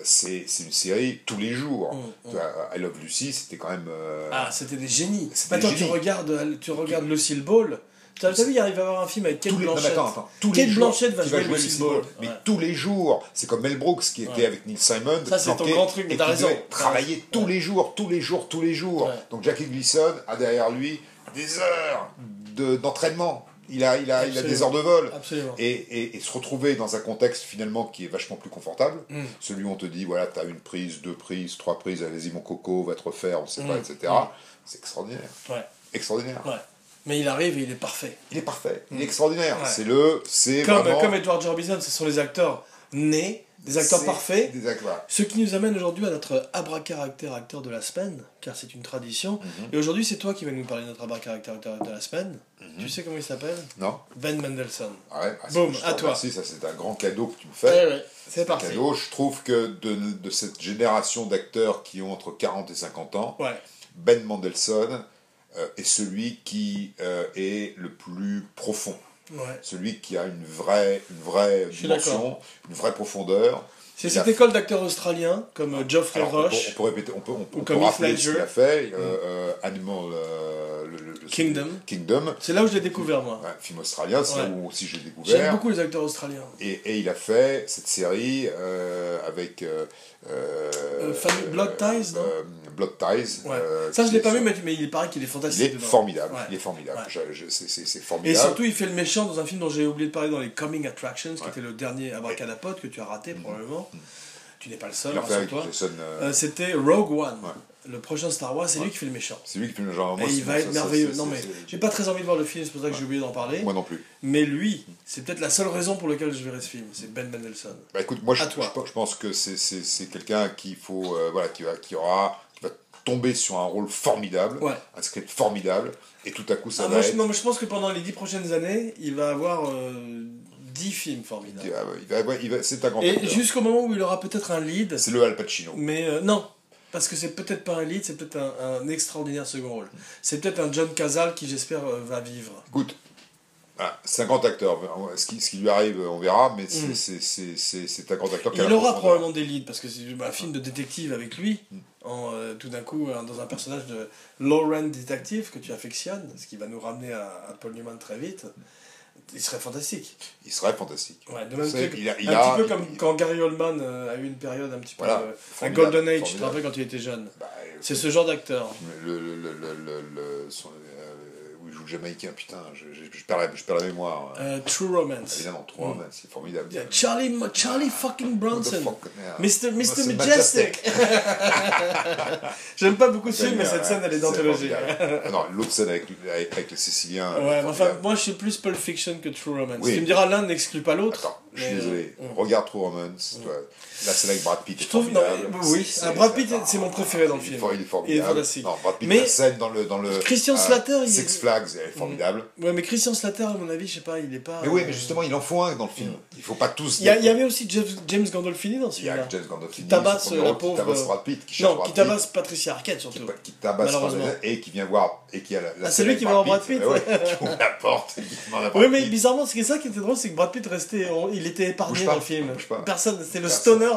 c'est une série tous les jours. Mm, mm. I Love Lucy, c'était quand même. euh, Ah, c'était des génies. Maintenant, des tu regardes, tu regardes Lucille Ball. T'as t'as vu, il arrive à avoir un film avec Kate tous les, non, mais Blanchett. attends, attends, tous Kate les Blanchett va jouer jouer Lucille Ball. Mais Ouais. tous les jours, c'est comme Mel Brooks qui était Ouais. avec Neil Simon. Ça, c'est ton grand truc, mais t'as raison. T'as Travailler tous les jours, tous les jours, tous les jours. Donc Jackie Gleason a derrière lui des heures de- d'entraînement. il, a, il, a, il a des heures de vol. Et, et, et se retrouver dans un contexte finalement qui est vachement plus confortable, Mm. celui où on te dit voilà, tu as une prise, deux prises, trois prises, allez-y mon coco, va te refaire, on sait pas, Mm. etc. Mm. C'est extraordinaire. Ouais. Extraordinaire. Mais il arrive et il est parfait. Il est parfait, il Mm. est extraordinaire. Ouais. C'est le. C'est Comme, vraiment. comme Edward G. Robinson, ce sont les acteurs nés, des acteurs parfaits. Des acteurs. Ce qui nous amène aujourd'hui à notre abracaractère acteur de la semaine, car c'est une tradition. Mhm. Et aujourd'hui, c'est toi qui vas nous parler de notre abracaractère acteur de la semaine. Mhm. Tu sais comment il s'appelle? Non Ben Mendelssohn. Ah ouais, ah, te à toi. remercie, ça c'est un grand cadeau que tu me fais. ouais, c'est parti. Cadeau. Je trouve que de, de cette génération d'acteurs qui ont entre 40 et 50 ans, Ben Mendelssohn euh, est celui qui euh, est le plus profond, ouais. celui qui a une vraie, une vraie Je dimension, une vraie profondeur. C'est cette a- école d'acteurs australiens, comme euh, Geoffrey Alors, on, peut, Rush, on peut répéter, on peut, on, peut- Ou on peut comme Heath rappeler ce qu'il a fait, euh, euh, Animal, euh, le, Kingdom. Kingdom, C'est là où je l'ai découvert, moi. un film australien, c'est là où aussi j'ai J'aime découvert. beaucoup les acteurs australiens. Et, et il a fait cette série euh, avec. Family- Blood Ties, non? Blood Ties. Ouais. euh, Ça, je l'ai est pas vu, mais, mais il paraît qu'il est Il fantastique. est dedans. formidable. Ouais. Il est formidable. Ouais. C'est- c'est Et formidable. surtout, il fait le méchant dans un film dont j'ai oublié de parler dans les Coming Attractions, qui était le dernier Abracadapote que tu as raté probablement. Tu n'es pas le seul, il rassure-toi. Euh, Euh, C'était Rogue One. Le prochain Star Wars, c'est lui qui fait le méchant. c'est lui qui fait le genre. Et il va être ça, merveilleux. Non, mais j'ai pas très envie de voir le film, c'est pour ça que j'ai oublié d'en parler. Moi non plus. Mais lui, c'est peut-être la seule raison pour laquelle je verrai ce film. C'est Ben Mendelsohn. Bah écoute, moi je, je- je pense que c'est- quelqu'un qu'il faut. euh, voilà, qui, va, qui, aura, tomber sur un rôle formidable, Ouais. un script formidable, et tout à coup ça Ah, va moi, je, être. non, mais je pense que pendant les dix prochaines années, il va avoir euh, 10 films formidables. Ah ouais, il va- ouais, il va- c'est un grand Et jusqu'au moment où il aura peut-être un lead, C'est le Al Pacino. mais euh, non, parce que c'est peut-être pas un lead, c'est peut-être un, un extraordinaire second rôle. C'est peut-être un John Cazale qui, j'espère, euh, va vivre. Écoute, ah, c'est un grand acteur. Ce qui, ce qui lui arrive, on verra, mais c'est Mm. c'est- un grand acteur qui a Il aura probablement des leads, parce que c'est un film de détective avec lui, Mm. en, euh, tout d'un coup, euh, dans un personnage de Lauren Detective que tu affectionnes, ce qui va nous ramener à, à Paul Newman très vite. Il serait fantastique. Il serait fantastique. Ouais, de même il a- il un a- petit peu comme il- quand Gary Oldman euh, a eu une période un petit peu. Voilà, un Golden Age, tu te rappelles quand il était jeune? Bah, C'est ce genre d'acteur. Le, le, le, le, le, le- son- où il joue le Jamaïcain, putain, je, je, je perds, la, je perds la mémoire. Euh, True Romance. Évidemment, trois, Mm. mais c'est formidable. Yeah, Charlie, Charlie fucking Bronson. fuck. Mr. Majestic. J'aime pas beaucoup ce film, mais cette scène, elle est d'anthologie. non, l'autre scène avec, avec, avec les Siciliens. Ouais, enfin, moi je suis plus Pulp Fiction que True Romance. Oui. Tu me diras, l'un n'exclut pas l'autre. Je suis désolé. euh, Regarde True Romance. toi. La scène avec Brad Pitt est Je trouve, non, formidable. oui, C'est- ah, Brad Pitt, c'est mon préféré dans le il est film. Il est Il est formidable. Non, Brad Pitt, Mais- la scène dans le. Dans le Christian euh, Slater, il- Six Flags, elle est formidable. Ouais, mais Christian Slater, à mon avis, je sais pas, il est pas. Mais oui, euh, mais justement, il en faut un dans le film. Il faut pas tous. Il y, il avait aussi James, James Gandolfini dans ce Il y a film-là. James Gandolfini, tabasse, la rôle, qui tabasse euh, Brad Pitt, qui Non, qui tabasse Patricia Arquette surtout. qui, tabasse et qui vient voir et qui a la, la Ah, c'est lui qui va voir Brad Pitt. qui ouvre la porte Oui, mais bizarrement, c'est ça qui était drôle, c'est que Brad Pitt restait, il était épargné dans le film. Personne, c'était le stoner,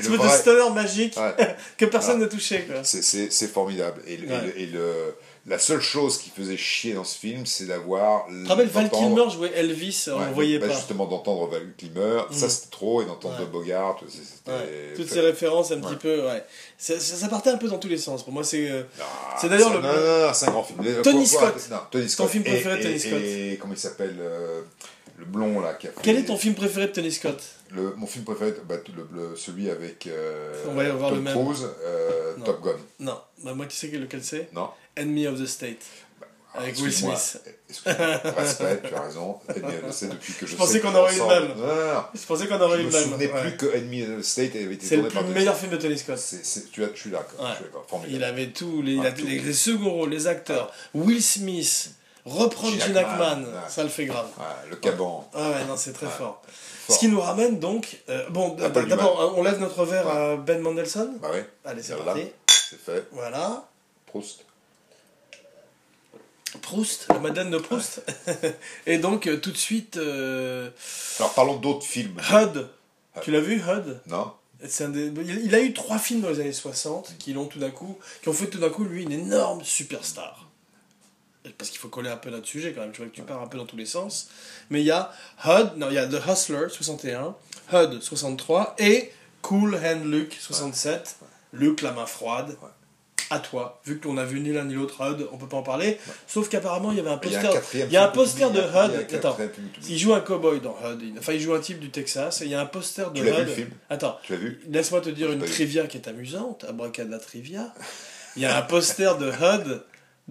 c'est le stoner magique que personne ne touchait. C'est- C'est c'est formidable. Et, le- la seule chose qui faisait chier dans ce film, c'est d'avoir. Rappelles, Val Kilmer jouait Elvis, on Ouais, ne voyait bah, pas. Justement, d'entendre Val Kilmer, ça Mm. c'était trop, et d'entendre Ouais. Bogart, c'est- c'était. Ouais. Toutes ces références un petit peu, ouais. Ça, partait un peu dans tous les sens. Pour moi, c'est. euh, C'est d'ailleurs le- Non, non, non, c'est un grand film. Tony Scott. Non, Tony Scott. film préféré et- Tony Scott. Et comment il s'appelle euh, Le blond là qui a fait- Quel est ton film préféré de Tony Scott le, Mon film préféré, bah, le, le- celui avec euh, On va Tom le même. Cruise, euh. Top Gun. Non, bah, moi, tu sais lequel c'est Non Enemy of the State. Avec Will. Smith. Excuse-moi. Respect, tu as raison. Enemy of the State depuis que je, Je pensais sais qu'on aurait eu le même. Non, non, non. Je pensais qu'on Je aurait eu me le même. souvenais ouais. plus que Enemy of the State avait été C'est le tourné meilleur film de Tony Scott. Tu, as. Ouais. Formidable. Il avait tous les, il Ah, a tout. les, les seconds rôles, les acteurs. Will Smith, reprendre Gene Hackman, ouais. ça le fait grave. Ouais, le caban. Ah ouais, non, c'est très fort. Fort. Ce qui nous ramène donc. euh, bon, d'abord, hein, on lève notre verre à Ben Mendelssohn. Bah oui, Allez, c'est parti. c'est fait. Voilà. Proust. Proust, la Madeleine de Proust. Et donc, euh, tout de suite, euh, Alors parlons d'autres films. HUD. Tu l'as vu, HUD? Non C'est un des- il- Il a eu trois films dans les années 60 qui l'ont tout d'un coup, qui ont fait tout d'un coup lui une énorme superstar. Parce qu'il faut coller un peu notre sujet quand même, tu vois que tu pars un peu dans tous les sens. Mais il y a HUD, non, il y a The Hustler 61, HUD 63 et Cool Hand Luke 67. Luke la main froide. Ouais. À toi, vu qu'on a vu ni l'un ni l'autre HUD, on peut pas en parler. Sauf qu'apparemment il y avait un poster. Il y a un poster de HUD. Attends, il joue un cowboy dans HUD. Enfin, il joue un type du Texas. Et il y a un poster de Tu l'as vu, HUD. le film? Attends, Tu l'as vu? Laisse-moi te dire une trivia qui est amusante. Abracadabra trivia. Il y a un poster de HUD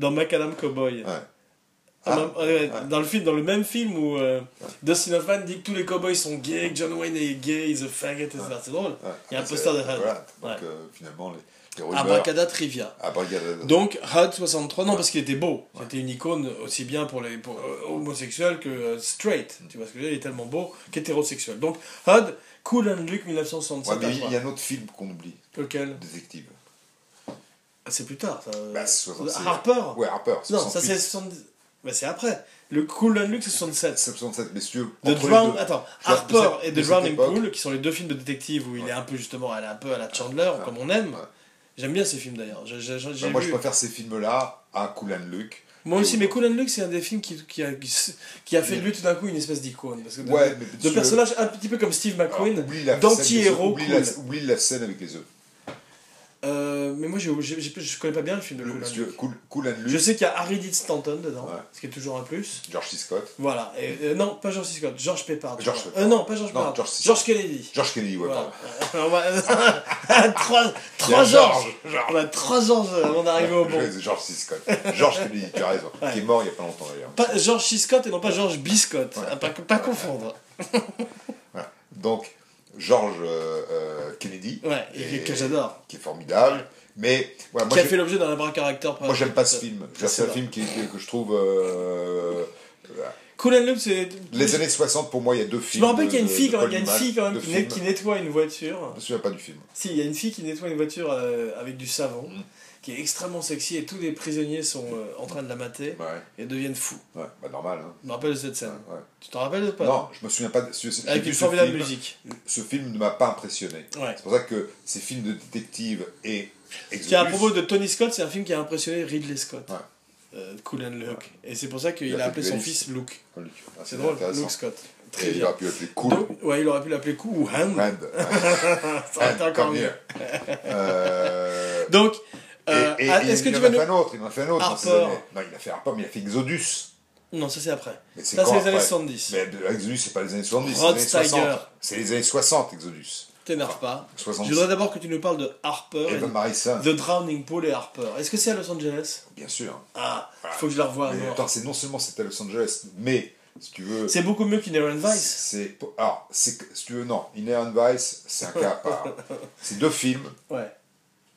dans Macadam Cowboy. Ouais. Dans, Ah, le- ouais, ouais. dans le film, dans le même film où euh, Dustin Hoffman dit que tous les cowboys sont gays, que John Wayne est gay, he's a faggot, etc. C'est drôle. Ouais. Il y a un C'est- poster de HUD. Voilà. Donc Ouais. euh, finalement, les, les rumeurs. Abracadabra trivia. Abracadabra. Donc, HUD 63, non, parce qu'il était beau. C'était une icône aussi bien pour les pour, euh, homosexuels que euh, straight. Tu vois ce que je veux dire? Il est tellement beau qu'hétérosexuel. Donc, HUD, Cool and Luke 1967. Ouais, mais il y a un autre film qu'on oublie. Lequel? Détective. Ah, C'est plus tard, ça. Bah, 66. Harper Ouais, Harper. Non, ça 68. c'est 70. Bah, c'est après. Le Cool and Luke, c'est 67. 67, messieurs. The Drown... Attends, Harper de cette- et The Drowning. Pool, qui sont les deux films de détective où il est un peu justement, elle est un peu à la Chandler, comme on aime. Ouais. J'aime bien ces films d'ailleurs. Bah, moi, vu- je préfère ces films-là à Cool and Luke. Moi aussi, mais Cool and Luke, c'est un des films qui, qui, a, qui a fait de lui tout d'un coup une espèce d'icône. Parce que de, Ouais, de personnage un petit peu comme Steve McQueen, d'anti-héros cool. Oublie, la, oublie la scène avec les œufs. Euh, mais moi, j'ai- je connais pas bien le film de Le- Cool Luke. cool, cool and Je sais qu'il y a Harry Dean Stanton dedans, Ouais. ce qui est toujours un plus. George C. Scott. Voilà. Et, euh, non, pas George C. Scott, George Peppard. George Euh, Peppard. non, pas George Non, Peppard. George. George Kennedy. George Kennedy, ouais, Voilà. pardon. Trois, trois. George, George. On a trois Georges avant d'arriver au bon. Ouais, George C. Scott. George Kennedy, tu as raison. Ouais. Qui est mort il y a pas longtemps d'ailleurs. Pas George C. Scott et non pas George B. Scott. À Pas, pas confondre. Voilà. Donc, George euh, euh, Kennedy. Ouais, et Et- que j'adore. Qui est formidable. Mais, voilà, moi, Qui a fait l'objet d'un abracadabra. moi, j'aime pas ce film. C'est un film qui, que, je trouve. euh, Cool and Look, c'est. Les années 60, pour moi, il y a deux Je films. me rappelle qu'il y a une fille, quand, il y a une Paul fille quand Newman, même qui, net- films. qui nettoie une voiture. Je me souviens pas du film. Si, il y a une fille qui nettoie une voiture euh, avec du savon, Mm. Qui est extrêmement sexy et tous les prisonniers sont euh, en train de la mater Ouais, et deviennent fous. ouais, bah normal. Hein. Je me rappelle de cette scène. Ouais. Tu t'en rappelles ou pas? Non, je me souviens pas. De, Avec une formidable film. musique. Ce film ne m'a pas impressionné. Ouais. C'est pour ça que ces films de détective et Exodus, Qui à propos de Tony Scott, c'est un film qui a impressionné Ridley Scott. Ouais. Euh, cool and Luke. Et c'est pour ça qu'il Il a appelé son fils Luke. Ah, C'est drôle. Luke Scott. Et Très il bien. aurait pu l'appeler Cool. Donc, ouais, il aurait pu l'appeler Cool ou Hand. Hand. ça aurait été encore mieux. Euh, Donc, euh, et- ah, et est-ce que il tu en vas nous. fait un autre, il en a fait un autre Harper. années. Non, il a fait Harper, mais il a fait Exodus. Non, ça c'est après. Mais c'est Ça, c'est les années après 70. Mais Exodus, c'est pas les années 70, c'est les années 60. Steiger. C'est les années 60, Exodus. T'énerve pas. 60. Je voudrais d'abord que tu nous parles de Harper et Morrison, The Drowning Pool et Harper. Est-ce que c'est à Los Angeles? Bien sûr. Ah, faut que je la revoie Mais attends, c'est non seulement c'était à Los Angeles, mais si tu veux. C'est beaucoup mieux qu'Inherent Vice. C'est. Alors, c'est si tu veux, non. Inherent Vice, c'est un cas à part. C'est deux films. Ouais.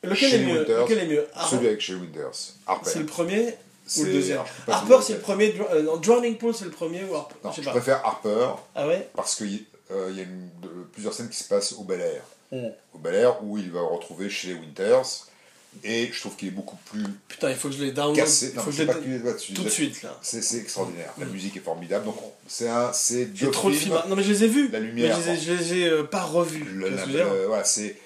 Lequel Chez est mieux? Winters, Lequel est mieux? Celui avec Shea Winters. Harper. C'est le premier ou le deuxième? alors, Harper c'est le premier. Dr- euh, non, Drowning Pool c'est le premier ou Harper? Non, Je sais je pas. préfère Harper Ah ouais? parce qu'il y a une- de- plusieurs scènes qui se passent au Bel Air. Mm. Au Bel Air où il va retrouver chez Winters. Et je trouve qu'il est beaucoup plus Putain, il faut que je les download. cassé. Il Non, faut que je les pas est là-dessus. tout de suite là. C'est extraordinaire. La musique est formidable. Donc, c'est un, c'est J'ai deux trop de films. films. à- Non mais je les ai vus. La lumière. Mais je les ai, je les ai, euh, pas revus. Le- la- le- voilà, c'est.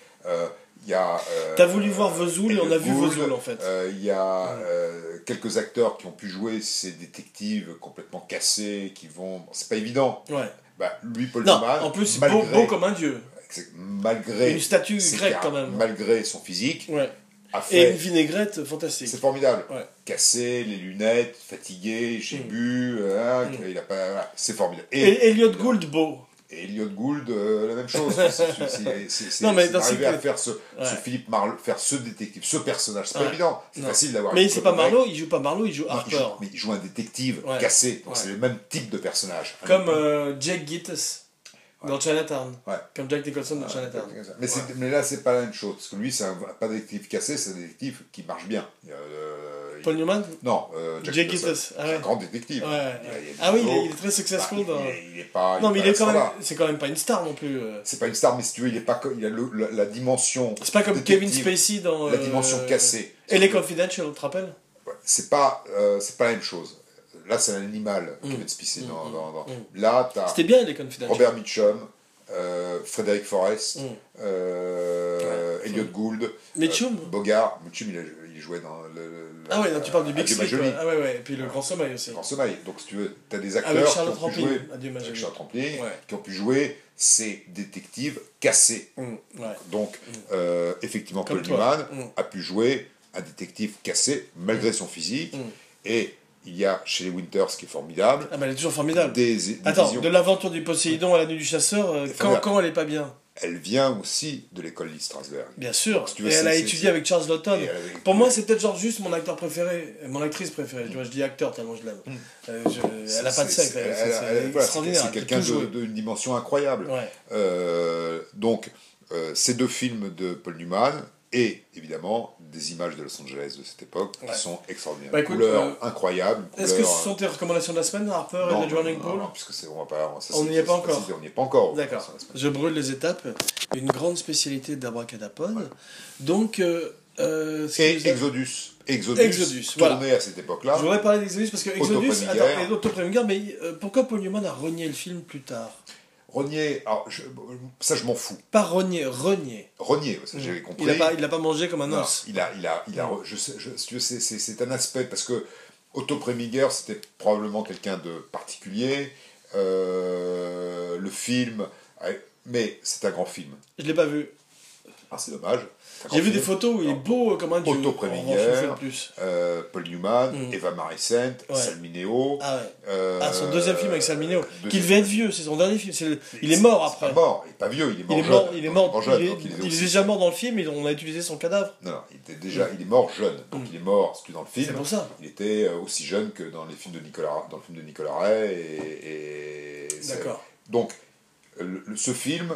Euh, Il y a. euh, T'as voulu voir Vesoul et on a vu Vesoul en fait. euh, Il y a euh, quelques acteurs qui ont pu jouer ces détectives complètement cassés, qui vont. c'est pas évident. Ouais. Bah, lui, Paul Non, en plus malgré, beau, beau comme un dieu. malgré Une statue grecque quand même. malgré son physique, Ouais. Et une vinaigrette fantastique. C'est formidable. Ouais. Cassé, les lunettes, fatigué, j'ai Mm. bu, euh, hein, Mm. il a pas. voilà, c'est formidable. Et, Et Elliot Gould beau. Et Elliot Gould, euh, la même chose. C'est- ces- à faire ce. Philippe Marlowe, faire ce détective, ce personnage, c'est pas évident. C'est facile d'avoir. Mais c'est pas. Marlowe, il joue pas Marlowe, il joue Non, il Harper. joue, mais il joue un détective Ouais. cassé. Donc c'est le même type de personnage. Comme euh, Jake Dans Chinatown. Ouais. Comme Jack Nicholson dans Ouais, Chinatown. Mais, c'est- mais là, c'est pas la même chose. Parce que lui, c'est un, pas un détective cassé, c'est un détective qui marche bien. Euh, il- Paul Newman Non, euh, Jack Jack Nicholson. Ah C'est ouais. un grand détective. Ouais, Il y a- ouais. il y a des Ah oui, il est, photos. il est très successful Bah, dans. il, est, il est pas. Non, mais il est quand même. C'est quand même pas une star non plus. euh. C'est pas une star, mais si tu veux, il est pas. Il a le- la, la dimension. C'est pas comme Kevin Spacey dans. La euh, dimension cassée. Et les Confidential, tu te rappelles? Ouais, C'est pas, euh, c'est pas la même chose. Là, c'est un animal, Mm. Kevin Spacey. dans, Mm, dans- dans- mm. Là, t'as C'était bien les Confidential. Robert Mitchum, euh, Frédéric Forrest, Mm. euh, Ouais. Elliot Gould, Mitchum euh, Bogart. Mitchum, il, a- il jouait dans le. le- Ah ouais, non, tu parles du Big Sleep. Ah ouais, ouais. Et puis le Grand Sommeil aussi. Grand sommeil. Donc, si tu veux, tu as des acteurs qui ont pu Rampling. jouer avec. Charlotte Rampling, Ouais. qui ont pu jouer ces détectives cassés. Mm, ouais. Donc, euh, effectivement, Comme Paul. Newman Mm. a pu jouer un détective cassé malgré son physique. Mm. Et il y a chez les Winters, qui est formidable, Ah bah elle est toujours formidable. des, des Attends, visions. de l'aventure du Poséidon à la nuit du chasseur, euh, quand, elle est pas bien Elle vient aussi de l'école Lee Strasberg. Bien sûr. Donc, si tu veux, et elle a étudié avec Charles Lawton. Pour moi, c'est peut-être genre juste mon acteur préféré, euh, mon actrice préférée. Tu vois, je dis acteur tellement je l'aime. Euh, je- elle a pas de sexe, c'est- extraordinaire. C'est quelqu'un d'une dimension incroyable. Ouais. Euh, donc, euh, ces deux films de Paul Newman et évidemment des images de Los Angeles de cette époque Ouais. qui sont extraordinaires. Bah, écoute, couleurs euh, incroyables. Est-ce que ce sont tes recommandations de la semaine, Harper non, et The Drowning Pool non, puisque c'est, on n'y est pas encore. On n'y est pas encore. D'accord. Je brûle les étapes. Une grande spécialité d'Abracadapod. Donc, euh, euh, Et Exodus. Exodus, Exodus, tourné voilà. à cette époque-là. Je voudrais parler d'Exodus parce que Exodus, Autopremière. attends, Autopremière, mais pourquoi Paul Newman a renié le film plus tard? Alors, je- ça je m'en fous. Pas renier, renier. Renier, ça, j'avais compris. Il l'a pas, il pas mangé comme un Non, os. il a, il a, il a, je sais, je- si c'est, c'est, c'est un aspect parce que Otto Preminger c'était probablement quelqu'un de particulier. Euh, le film, ouais, mais c'est un grand film. Je l'ai pas vu. Ah, c'est dommage. J'ai vu des photos où il est beau comme un dieu. Otto Preminger. Euh, Paul Newman, Mm. Eva Marisent, Ouais. Salmineo. Ah ouais. euh, Ah, son deuxième film avec Salmineo. Qui devait être vieux, c'est son dernier film. le- Il est mort après. pas mort, il est pas vieux, il est mort Il est jeune. mort, il est mort, jeune, il est, il est il est déjà mort dans le film et on a utilisé son cadavre. Non, non, il était déjà, il est mort jeune, donc Mm. il est mort, tu veux, dans le film. C'est pour ça. Il était euh, aussi jeune que dans les films de Nicolas, dans le film de Nicolas Ray. Et, D'accord. Donc, le- ce film,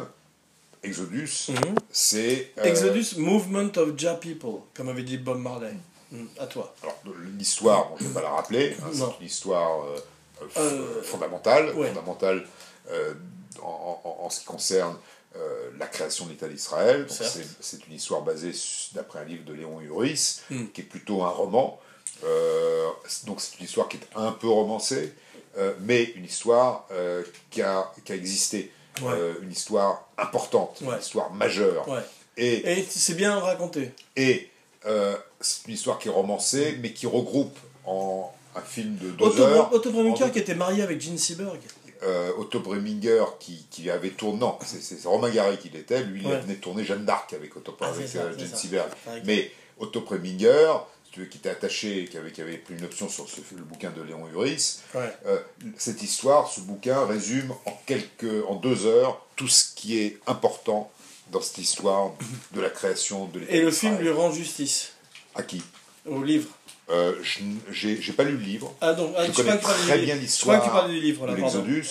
Exodus, Mhm. c'est. euh, Exodus Movement of Ja People, comme avait dit Bob Marley. Mm, À toi. Alors, l'histoire, bon, je ne vais pas la rappeler, hein, c'est une histoire euh, euh, fondamentale, ouais. fondamentale en, en- en ce qui concerne euh, la création de l'État d'Israël. C'est une histoire basée d'après un livre de Léon Uris, Mm. qui est plutôt un roman. Euh, donc c'est une histoire qui est un peu romancée, euh, mais une histoire qui, a, qui a existé. Ouais. Euh, une histoire importante, Ouais. une histoire majeure. Ouais. Et, Et c'est bien raconté. et euh, c'est une histoire qui est romancée, mais qui regroupe en un film de deux Otto, heures. Otto Preminger En- qui était marié avec Gene Seberg. euh, Otto Preminger qui, qui avait tourné, non, c'est- Romain Gary qui l'était, lui il venait de tourner Jeanne d'Arc avec Otto Ah, avec ça, ça. Seberg. Mais Otto Preminger, tu veux, qui était attaché, qui avait, qui avait pris une option sur ce, le bouquin de Léon Uris, Ouais. euh, cette histoire, ce bouquin résume en quelques, en deux heures tout ce qui est important dans cette histoire de la création de l'État Et le film lui rend justice À qui? Au livre. Euh, J'ai pas lu le livre. Ah donc, ah, Je connais très bien Je crois que tu l'histoire du livre là. de l'Exodus.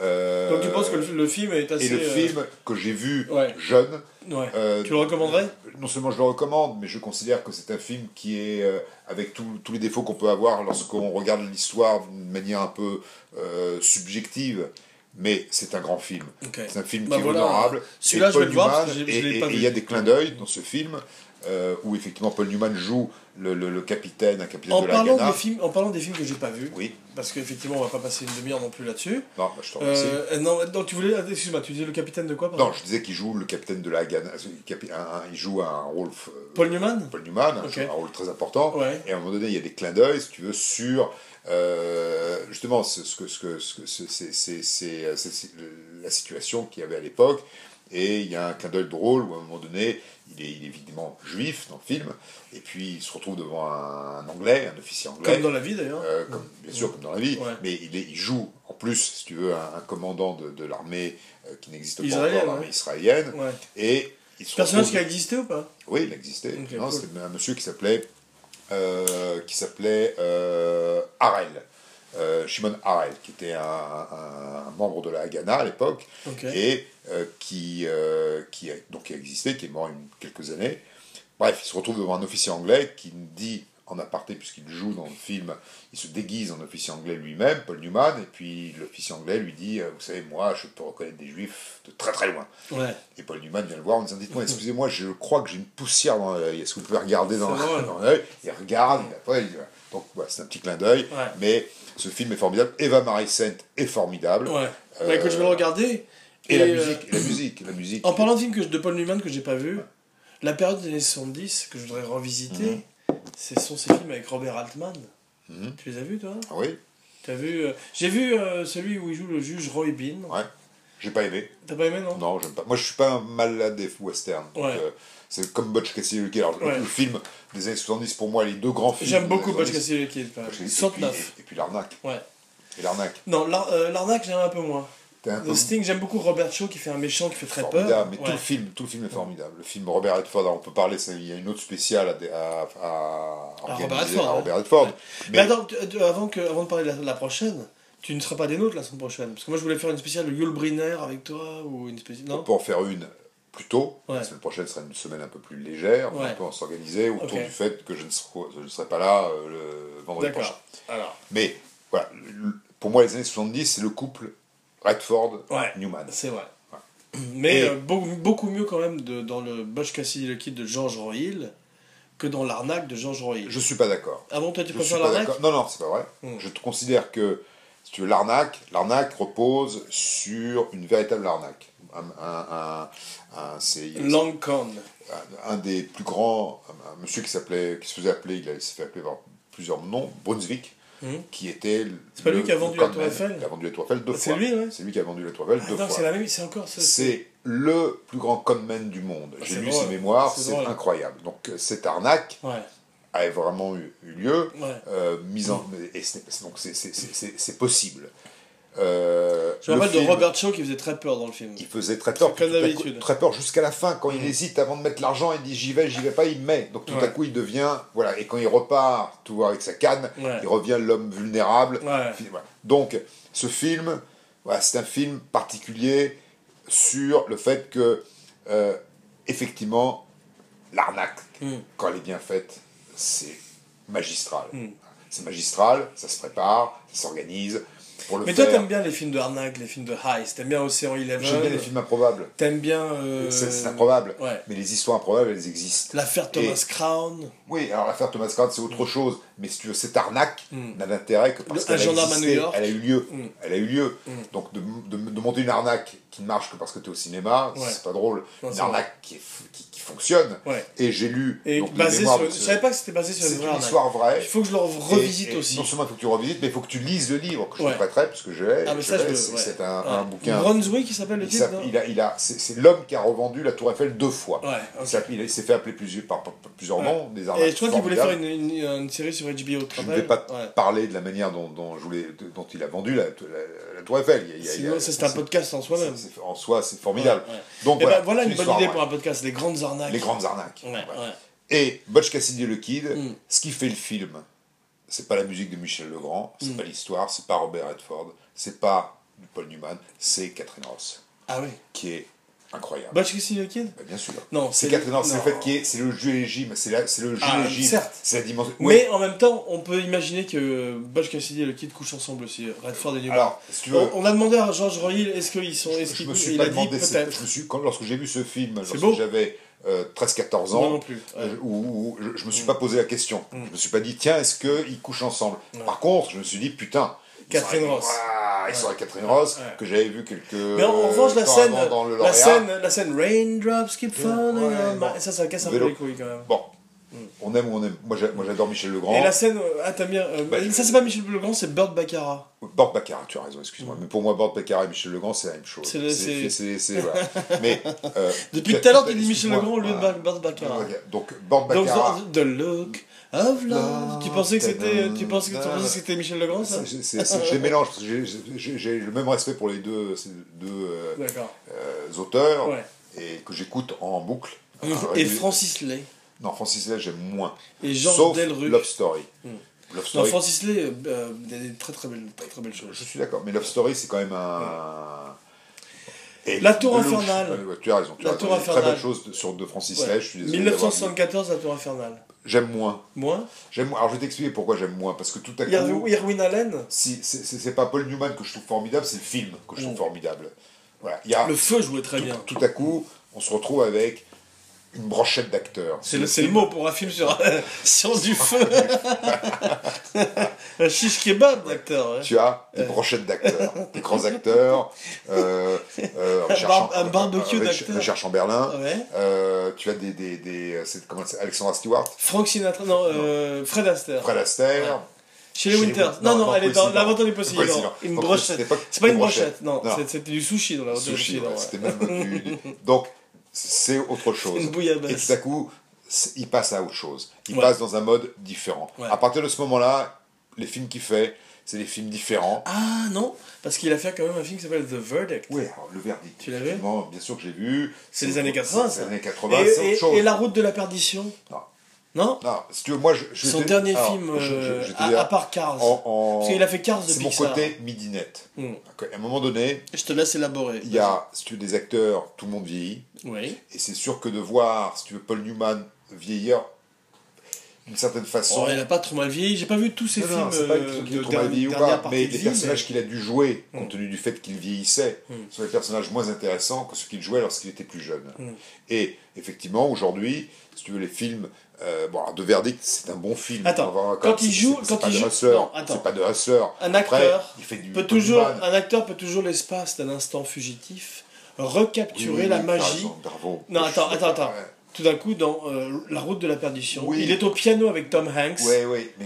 Euh, Donc tu penses que le, le film est assez. Et le euh, film que j'ai vu ouais. jeune, Ouais. Euh, Tu le recommanderais? Non seulement je le recommande, mais je considère que c'est un film qui est, avec tous tous les défauts qu'on peut avoir lorsqu'on regarde l'histoire d'une manière un peu subjective, mais c'est un grand film. C'est un film Bah qui est honorable. Celui-là, je vais le voir, parce Newman- que je- je et- il y a des clins d'œil dans ce film euh, où effectivement Paul Newman joue le, le- le capitaine, un capitaine En de la Ghana. des films, en parlant des films que j'ai pas vus, Oui, parce qu'effectivement on va pas passer une demi-heure non plus là-dessus. non, bah, je te remercie. Euh, non, tu voulais, excuse-moi, tu disais le capitaine de quoi pardon? Non, je disais qu'il joue le capitaine de la Ghana. un- un- Il joue un rôle. euh, Paul Newman? Paul Newman, un- Ok. un rôle très important. Ouais. Et à un moment donné, il y a des clins d'œil, si tu veux, sur euh, justement ce, ce que, ce euh, c'est la situation qu'il y avait à l'époque. Et il y a un clin d'œil drôle où à un moment donné, il est, il est évidemment juif dans le film. Et puis il se retrouve devant un, anglais, un officier anglais. Comme dans la vie d'ailleurs. Euh, comme, bien sûr, comme dans la vie, Ouais. mais il, est- il joue en plus, si tu veux, un, un commandant de, de l'armée euh, qui n'existe pas encore, l'armée ouais. israélienne, Ouais. et il se Personnage retrouve- qui a existé ou pas? Oui, il existait. Ok, Non, cool. C'était un monsieur qui s'appelait euh, qui s'appelait Harel. Euh, Shimon Harel, qui était un, un- un membre de la Haganah à l'époque, et euh, qui, euh, qui, a, donc, qui a existé, qui est mort il y a quelques années. Bref, il se retrouve devant un officier anglais qui dit en aparté, puisqu'il joue dans le film, il se déguise en officier anglais lui-même, Paul Newman, et puis l'officier anglais lui dit Vous savez, moi, je peux reconnaître des juifs de très très loin. Ouais. Et Paul Newman vient le voir en disant Dites-moi, excusez-moi, je crois que j'ai une poussière dans l'œil. Est-ce que vous pouvez regarder dans, l'œil Il regarde, et après, il dit, donc voilà, c'est un petit clin d'œil. Ouais. Mais ce film est formidable. Eva Marie Saint est formidable. Ouais. Euh, Bah, écoute, je vais le regarder. Et, la euh, musique, la musique, la musique. En parlant de films que de Paul Newman que j'ai pas vu, la période des années 70 que je voudrais revisiter, ce sont ces films avec Robert Altman. Mhm. Tu les as vus toi? Ah oui, Tu as vu euh, J'ai vu euh, celui où il joue le juge Roy Bean. ouais. J'ai pas aimé. T'as pas aimé non? Non, j'aime pas. Moi, je suis pas un malade des westerns. donc, euh, c'est comme Butch Cassidy le Alors, le- Ouais. le film des années 70, pour moi, les deux grands films. J'aime beaucoup Butch 70, Cassidy et puis- 69. Et, puis l'arnaque. Ouais. Et l'arnaque. Non, l'ar- euh, l'arnaque j'aime un peu moins. Un peu Sting, j'aime beaucoup Robert Shaw qui fait un méchant qui fait très formidable, peur. mais Ouais. tout le film, tout le film est formidable. Le film Robert Redford, on peut parler, il y a une autre spéciale à, à, à, À Robert Redford. Robert. Mais, Mais, attends, avant, que, avant de parler de la, la prochaine, tu ne seras pas des nôtres la semaine prochaine. Parce que moi je voulais faire une spéciale de Yul Brynner avec toi ou une spéciale. on Non? Peut en faire une plus tôt. Ouais. La semaine prochaine sera une semaine un peu plus légère. Ouais. On peut s'organiser autour du fait que je ne serai, je ne serai pas là euh, le vendredi prochain. Alors, Mais voilà, pour moi, les années 70, c'est le couple Redford-Newman. c'est vrai. Mais Et- euh, beaucoup, beaucoup mieux quand même de, dans le Bush Cassidy le Kid de George Royle que dans l'arnaque de George Royle. Je suis pas d'accord. Ah bon, toi tu préfères l'arnaque? Non, non, c'est pas vrai. Hmm. Je te considère que, si tu veux, l'arnaque, l'arnaque repose sur une véritable arnaque. Un, un- un- c'est Long Con. un, des plus grands, un, monsieur qui s'appelait, qui se faisait appeler, il, s'est fait appeler par plusieurs noms, Brunswick, Hmm. qui était. C'est pas lui qui a vendu la Tour. Eiffel Il a vendu la Tour Eiffel deux C'est fois. lui, ouais. C'est lui qui a vendu la Tour Eiffel deux Attends, fois. c'est la même, c'est encore. C'est le plus grand conman du monde. Ah, J'ai c'est lu drôle. ses mémoires, C'est c'est incroyable. Donc cette arnaque Ouais, a vraiment eu, eu lieu, ouais. euh, mise en, et donc c'est- possible. Euh, Je me le rappelle de Robert Shaw qui faisait très peur dans le film. Il faisait très peur, Comme d'habitude. très peur jusqu'à la fin. Quand il hésite avant de mettre l'argent, il dit j'y vais, j'y vais pas, il met. Donc tout à coup il devient voilà. Et quand il repart, tout voir avec sa canne, Ouais. il revient l'homme vulnérable. Ouais. Donc, ce film, voilà, c'est un film particulier sur le fait que, euh, effectivement, l'arnaque, Mm. quand elle est bien faite, c'est magistral. Mm. C'est magistral, ça se prépare, ça s'organise. pour le Mais toi, t'aimes bien les films de arnaque, les films de heist, t'aimes bien Ocean Eleven. J'aime bien les films improbables. T'aimes bien. euh, C'est improbable. Ouais. Mais les histoires improbables, elles existent. L'affaire Thomas Crown. Oui, alors l'affaire Thomas Crown, c'est autre chose. Mais si tu veux, cette arnaque Mm. n'a d'intérêt que parce Le- qu'elle un a gendarme à existé, New York. Elle a eu lieu. Mm. Elle a eu lieu. Donc de, de- de monter une arnaque qui ne marche que parce que tu es au cinéma, Ouais. c'est pas drôle. Non, une arnaque qui, est qui fonctionne. Ouais. Et j'ai lu. Et donc, basé mémoires sur. Je savais pas que c'était basé sur une vraie une arnaque. histoire vraie. Il faut que je le revisite et aussi. Non seulement il faut que tu revisites, mais il faut que tu lises le livre que je Ouais. te prêterai, parce que je l'ai. Ah, c'est ouais. un, un bouquin. Brunswick, il s'appelle le titre, il a, il a, c'est l'homme qui a revendu la Tour Eiffel deux fois. Ouais, Il s'est fait appeler plusieurs, par, plusieurs noms, des arnaques Et je crois qu'il voulait faire une, une, une série sur HBO, Je ne vais pas parler de la manière dont, dont, je voulais, dont il a vendu la, la- la Tour Eiffel. Il Sinon, c'est un podcast en soi-même. En soi, c'est formidable. Donc Eh voilà, ben, voilà une bonne idée pour un podcast, les grandes arnaques. Les grandes arnaques. Ouais, Voilà. ouais. Et Butch Cassidy et le Kid, Mm. ce qui fait le film, c'est pas la musique de Michel Legrand, c'est Mm. pas l'histoire, c'est pas Robert Redford, c'est pas Paul Newman, c'est Catherine Ross, Ah oui. qui est incroyable. Butch Cassidy le Kid? Bah, bien sûr. Non, C'est Catherine Ross, c'est le fait qui est, c'est le jeu légime, c'est la- c'est le jeu Ah, légime, certes. c'est la dimension. Mais en même temps, on peut imaginer que Butch Cassidy et le Kid couchent ensemble aussi, Redford et Newman. Alors, si tu veux, on, on a demandé à George Royle, est-ce qu'ils sont. Est-ce je qu'ils me suis il pas a dit peut-être. je me suis, quand, lorsque j'ai vu ce film, lorsque j'avais euh, 13-14 Moi ans, non plus. ouais. euh, où, où je, je me suis Mm. pas posé la question. Mm. Je me suis pas dit, tiens, est-ce qu'ils couchent ensemble? Ouais. Par contre, je me suis dit, putain. Catherine Ross. Ouais. sont avec Catherine Ross, que j'avais vu quelques. Mais en, revanche, la scène, avant dans le la scène, la scène Raindrops keep falling Ça, ça casse un peu les couilles quand même. Bon. On aime ou on aime. Moi, j'a- moi, j'adore Michel Legrand. Et la scène, euh, ah t'as bien. euh, Bah, ça, c'est pas Michel Legrand, c'est Burt Baccarat. Bord Baccarat, tu as raison, excuse-moi. Mais pour moi, Bord Baccarat et Michel Legrand, c'est la même chose. C'est voilà. Mais. euh, Depuis tout à l'heure, tu dis Michel Legrand au lieu de. Burt Baccarat. Donc, Donc, Baccarat. the, the look of love. Tu pensais que c'était, tu pensais que, tu pensais que c'était Michel Legrand, ça? Je les mélange parce que j'ai- le même respect pour les deux, ces deux euh, auteurs Ouais. et que j'écoute en boucle. Et Francis Lay. Non, Francis Lay, j'aime moins. Et Jean Sauf Delruc. Love Story. Mm. Love Non, Story. Francis Lay, euh, il y a des très très belles, très, très belles choses. Je suis d'accord, mais Love Story, c'est quand même un. Et La Tour Infernale. ouais, tu as raison. Tu La as raison. Tour une Très Infernale. belle chose de- sur de Francis Ouais. Lay, je suis désolé. d'avoir dit. 1974, la Tour Infernale. J'aime moins. Moins? J'aime moins. Alors je vais t'expliquer pourquoi j'aime moins. Parce que tout à coup. Irwin Allen? Si, c'est- pas Paul Newman que je trouve formidable, c'est le film que je trouve Mm. formidable. Voilà. Il y a, Le feu jouait très tout, bien. tout à coup, on se retrouve avec une brochette d'acteurs. C'est le, le mot pour un film sur, sur du feu. un shish kebab d'acteur. ouais. Tu as des brochettes d'acteurs, des grands acteurs, euh, euh, un barbecue euh, d'acteurs. Richard Chamberlain, Ouais. euh, tu as des, des, des comment c'est Alexandra Stewart, Frank Sinatra, non, euh, Fred Astaire. Fred Astaire. Ouais. Shelley Shelley Winters. Non, Non, non, elle est dans. L'Inventeur du Possible. Une brochette. C'est pas une brochette, non. C'était du sushi dans l'Inventeur du Possible. c'était même du- donc c'est autre chose. Une Et bouillabaisse. tout à coup, il passe à autre chose. Il Ouais. passe dans un mode différent. Ouais. À partir de ce moment-là, les films qu'il fait, c'est des films différents. Ah non, parce qu'il a fait quand même un film qui s'appelle The Verdict. Oui, alors, le verdict. Tu l'as vu? Bien sûr que j'ai vu. C'est les années 80, C'est ça. les années 80, Et, c'est autre et- chose. et La route de la perdition? Non. Non Non, si tu veux, moi, je, je Son dernier alors, film, je- je- euh, je à, dire, à part Cars. en- en- Parce qu'il a fait Cars de C'est mon côté midinette. Hmm. À un moment donné, Je te laisse élaborer. il y a, si tu veux, des acteurs, tout le monde vieillit. Oui. Et c'est sûr que de voir, si tu veux, Paul Newman vieillir d'une certaine façon. Oh, il a pas trop mal vieilli. J'ai pas vu tous ces Non, films non, c'est pas euh, de trop mal vieilli ou pas, mais les personnages mais- qu'il a dû jouer, Mm. compte tenu du fait qu'il vieillissait, Mm. sont des personnages moins intéressants que ceux qu'il jouait lorsqu'il était plus jeune. Mm. Et effectivement, aujourd'hui, si tu veux, les films. Euh, bon, alors, De Verdict, c'est un bon film. Attends, voir quand même, il joue- c'est quand pas joue- pas de hustler. Un Après, acteur il fait du peut toujours, un acteur peut toujours l'espace d'un instant fugitif recapturer Oui, oui, la oui, magie. Non, attends, attends, attends. Tout d'un coup, dans euh, La route de la perdition, il est au piano avec Tom Hanks.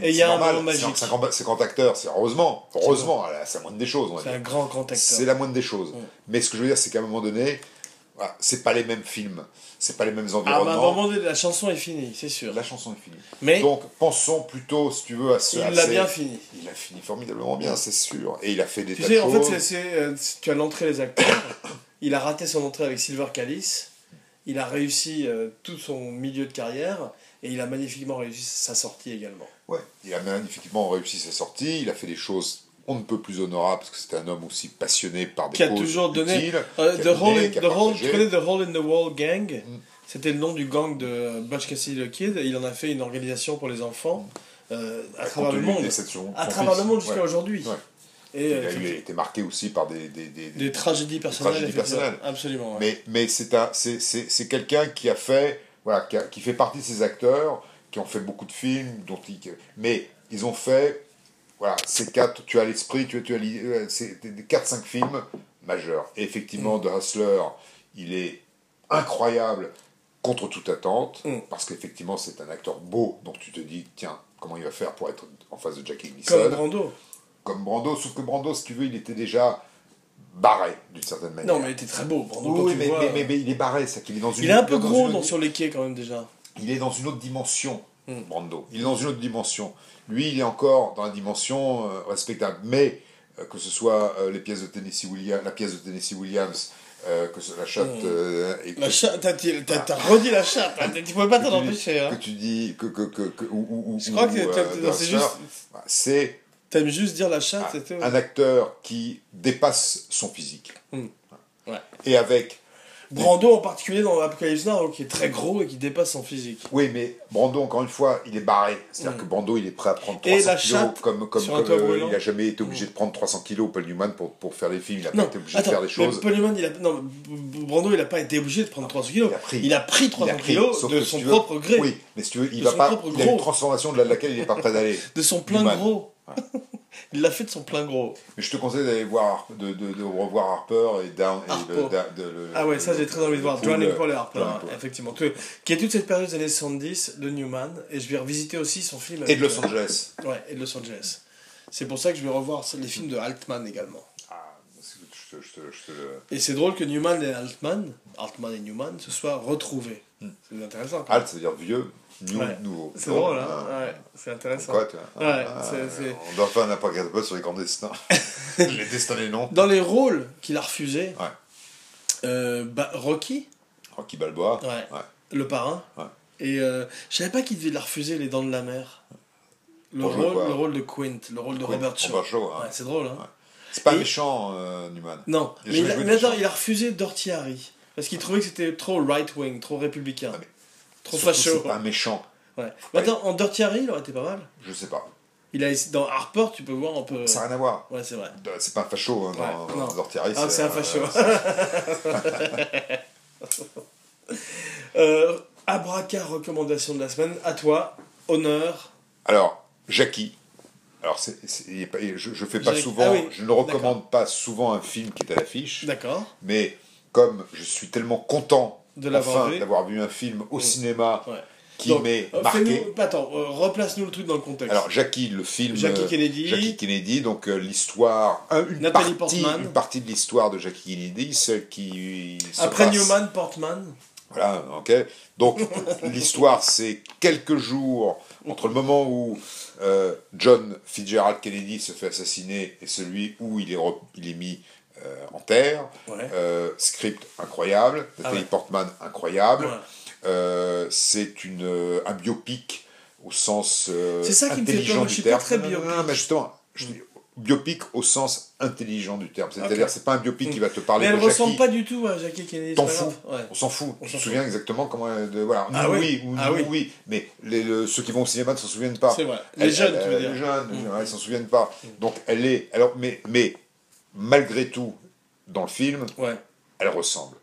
Et il y a un normal, moment c'est- magique. C'est un grand- acteur, c'est heureusement, heureusement, c'est la moindre des choses. C'est un grand, grand acteur. C'est la moindre des choses. Mais ce que je veux dire, c'est qu'à un moment donné, voilà, c'est pas les mêmes films, c'est pas les mêmes Ah, mais à un environnements. moment donné, la chanson est finie, c'est sûr. La chanson est finie. Mais Donc pensons plutôt, si tu veux, à ce. il l'a bien fini. Il a fini formidablement bien, c'est sûr. Et il a fait des Tu tas sais, de en fait, c'est, euh, tu as l'entrée des acteurs. il a raté son entrée avec Silver Callis. Il a réussi euh, tout son milieu de carrière. Et il a magnifiquement réussi sa sortie également. Ouais, il a magnifiquement réussi sa sortie. Il a fait des choses on ne peut plus honorables parce que c'était un homme aussi passionné par des Qui a causes toujours donné- utiles, a the Hole in- a the Hole- partagé. tu connais The Hole in the Wall Gang? Mm. C'était le nom du gang de Butch Cassidy le Kid. Il en a fait une organisation pour les enfants euh, à travers le monde. À travers le monde jusqu'à Ouais. aujourd'hui. Ouais. Et, Il euh, a eu- été marqué aussi par des, des, des- des tragédies personnelles. tragédies effectivement. personnelles. Absolument. ouais. Mais, mais c'est un, c'est, c'est, c'est quelqu'un qui a fait, voilà, qui, a- qui fait partie de ces acteurs qui ont fait beaucoup de films, dont ils, mais ils ont fait, voilà, ces quatre, tu as l'esprit, tu, tu as euh, c'est des 4-5 films majeurs. Et effectivement, The Hustler, il est incroyable contre toute attente, Mm. parce qu'effectivement, c'est un acteur beau, donc tu te dis, tiens, comment il va faire pour être en face de Jackie Comme Gleason Brando. comme Brando, sauf que Brando, si tu veux, il était déjà barré d'une certaine manière. Non, mais il était très beau. Brando, Oui, quand oui, tu mais, vois, mais, mais- mais il est barré, c'est qu'il est dans une Il est un peu gros une dans, autre- sur les quais quand même déjà. Il est dans une autre dimension. Brando. Il est dans une autre dimension. Lui, il est encore dans la dimension euh, respectable. Mais euh, que ce soit euh, les pièces de Tennessee Williams, la pièce de Tennessee Williams, euh, que ce, la chatte, Hmm. euh, et La que- chatte, t'as, t'as- t'as redit la chatte. hein. Tu pouvais pas t'en que empêcher. que Hein. tu dis que, que, que, que- ou, ou- ou- Je crois que ou, euh, c'est juste. bah, c'est T'aimes juste dire la chatte, un, c'était. un acteur qui dépasse son physique. Hmm. Ouais. Et avec Brando en particulier dans Apocalypse Now, qui est très gros et qui dépasse son physique. Oui, mais Brando, encore une fois, il est barré. C'est-à-dire Mm. que Brando, il est prêt à prendre Et 300 la kilos, comme, comme, comme, euh, il n'a jamais été obligé de prendre 300 kilos, Paul Newman, pour, pour faire des films. Il n'a pas été obligé attends, de faire des choses. mais Paul Newman, il a, non, Brando, il a pas été obligé de prendre 300 kilos. Il a pris. Il a pris 300 Il a pris, kilos de si son veux- propre gré, Oui, mais si tu veux, il, va pas, il a une transformation de laquelle il n'est pas prêt d'aller. de son plein Newman. gros. il l'a fait de son plein gros. Mais je te conseille d'aller voir, de, de, de revoir Harper et Down. et Harper. le- da- de- le- Ah ouais, ça j'ai très envie de voir. Drowning euh, Paul et Harper, hein, effectivement. Qui est toute cette période des années 70 de Newman. Et je vais revisiter aussi son film. Et de Los euh, Angeles. Ouais, et de Los Angeles. C'est pour ça que je vais revoir les films de Altman également. Ah, c'est- je te- je te- je te le- Et c'est drôle que Newman et Altman, Altman et Newman, se soient retrouvés. C'est intéressant. Alt, ça veut dire vieux, new, Ouais. nouveau. C'est drôle, hein ah, Ouais, c'est intéressant. Quoi, toi Ouais, Ah, c'est- On doit faire un peu sur les grands destins. les destins des noms. Dans les rôles qu'il a refusés, euh, bah, Rocky, Rocky Balboa. Le parrain, et euh, je savais pas qu'il devait la refuser les dents de la mer. Le rôle, quoi le rôle de Quint, le rôle de Quint, Robert Shaw. Robert Shaw, hein. C'est drôle, hein. C'est pas Et- méchant, euh, Newman. Non, Il mais, il a, mais attends, il a refusé Dirty Harry. Parce qu'il trouvait que c'était trop right-wing, trop républicain. Ah, mais trop Surtout, facho. C'est pas un méchant. Ouais. Attends, en Dirty Harry, il aurait été pas mal. Je sais pas. Il a dans Harper, tu peux voir un peu. Ça n'a rien à voir. Ouais, c'est vrai. C'est pas un facho hein, dans, Ouais, non. Dirty Harry, Ah, c'est un euh, facho. euh, Abraca recommandation de la semaine. À toi, honneur. Alors, Jackie. Alors, est je, je fais pas Jackie- souvent, ah oui, je ne recommande pas souvent un film qui est à l'affiche, D'accord. mais comme je suis tellement content De l'avoir vu. d'avoir vu un film au Mm. cinéma Ouais. qui m'est euh, marqué. fais-nous- Attends, euh, replace-nous le truc dans le contexte. Alors Jackie, le film. Jackie euh, Kennedy. Jackie Kennedy, donc euh, l'histoire, un- une Nathalie partie, Portman. une partie de l'histoire de Jackie Kennedy, celle qui. Après Newman, Portman. Voilà, ok. Donc l'histoire, c'est quelques jours entre le moment où euh, John Fitzgerald Kennedy se fait assassiner et celui où il est, il est mis euh, en terre. Ouais. Euh, script incroyable, Nathalie ouais. Portman incroyable. Ouais. Euh, c'est une euh, un biopic au sens euh, C'est ça qui me fait intelligent peur, du je suis pas terme. très Non, non, non, mais justement, je dis biopic au sens intelligent du terme. C'est-à-dire, Ok. c'est pas un biopic qui va te parler Mais elle de ressemble Jackie. pas du tout à Jackie Kennedy. T'en pas fous. Ouais. On s'en fout. On s'en te souviens exactement comment. elle- De, voilà. Ah Nous, ouais oui, ou Ah oui. oui. Mais les, le- ceux qui vont au cinéma ne s'en souviennent pas. C'est vrai. Les Elle- jeunes, elle- tu veux dire. Les jeunes, Mm. ils s'en souviennent pas. Donc elle est. Alors, mais, mais malgré tout, dans le film, Ouais. elle ressemble.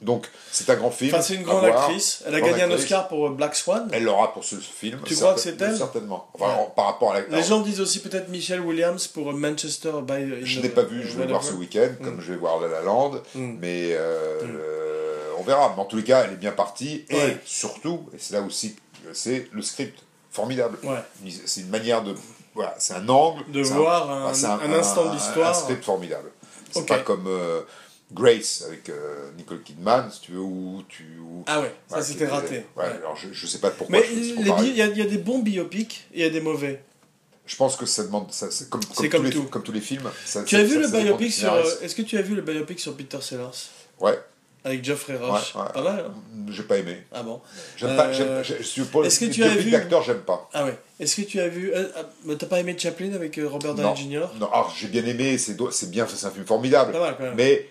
Donc c'est un grand film. Enfin, c'est une grande actrice. Elle a Grande gagné un. Oscar pour euh, Black Swan. Elle l'aura pour ce film. Tu crois que c'est elle Certainement. Enfin, Ouais. par rapport à la. Les gens disent aussi peut-être Michelle Williams pour euh, Manchester by. Je n'ai pas vu, je vais le voir ce week-end, comme je vais voir La La Land, Mm. mais euh, le- on verra. Mais en tous les cas, elle est bien partie, et Ouais. surtout, et c'est là aussi, c'est le script formidable. Ouais. C'est une manière de, voilà, c'est un angle, De voir un, instant un- d'histoire. un script formidable. C'est Ok. pas comme euh, Grace avec euh, Nicole Kidman, si tu veux, où tu. où- Ah ouais, ça c'était raté. Ouais, Ouais. alors je, je sais pas pourquoi Mais il y, a- y a des bons biopics et il y a des mauvais. Je pense que ça demande. ça- C'est comme, comme, comme tous les, tout. comme tous les films. ça- Tu as vu le biopic sur. euh, Est-ce que tu as vu le biopic sur Peter Sellers? Ouais, avec Geoffrey Rush Ouais, ouais. Pas mal. hein j'ai pas aimé. ah bon. J'aime Euh, pas. j'aime- Je suis pour est-ce que tu as vu- d'acteurs, j'aime pas. Ah ouais. Est-ce que tu as vu. euh, ah, T'as pas aimé Chaplin avec euh, Robert Downey. Jr. Non, alors j'ai bien aimé, c'est c'est bien, c'est un film formidable. Pas mal quand même. Mais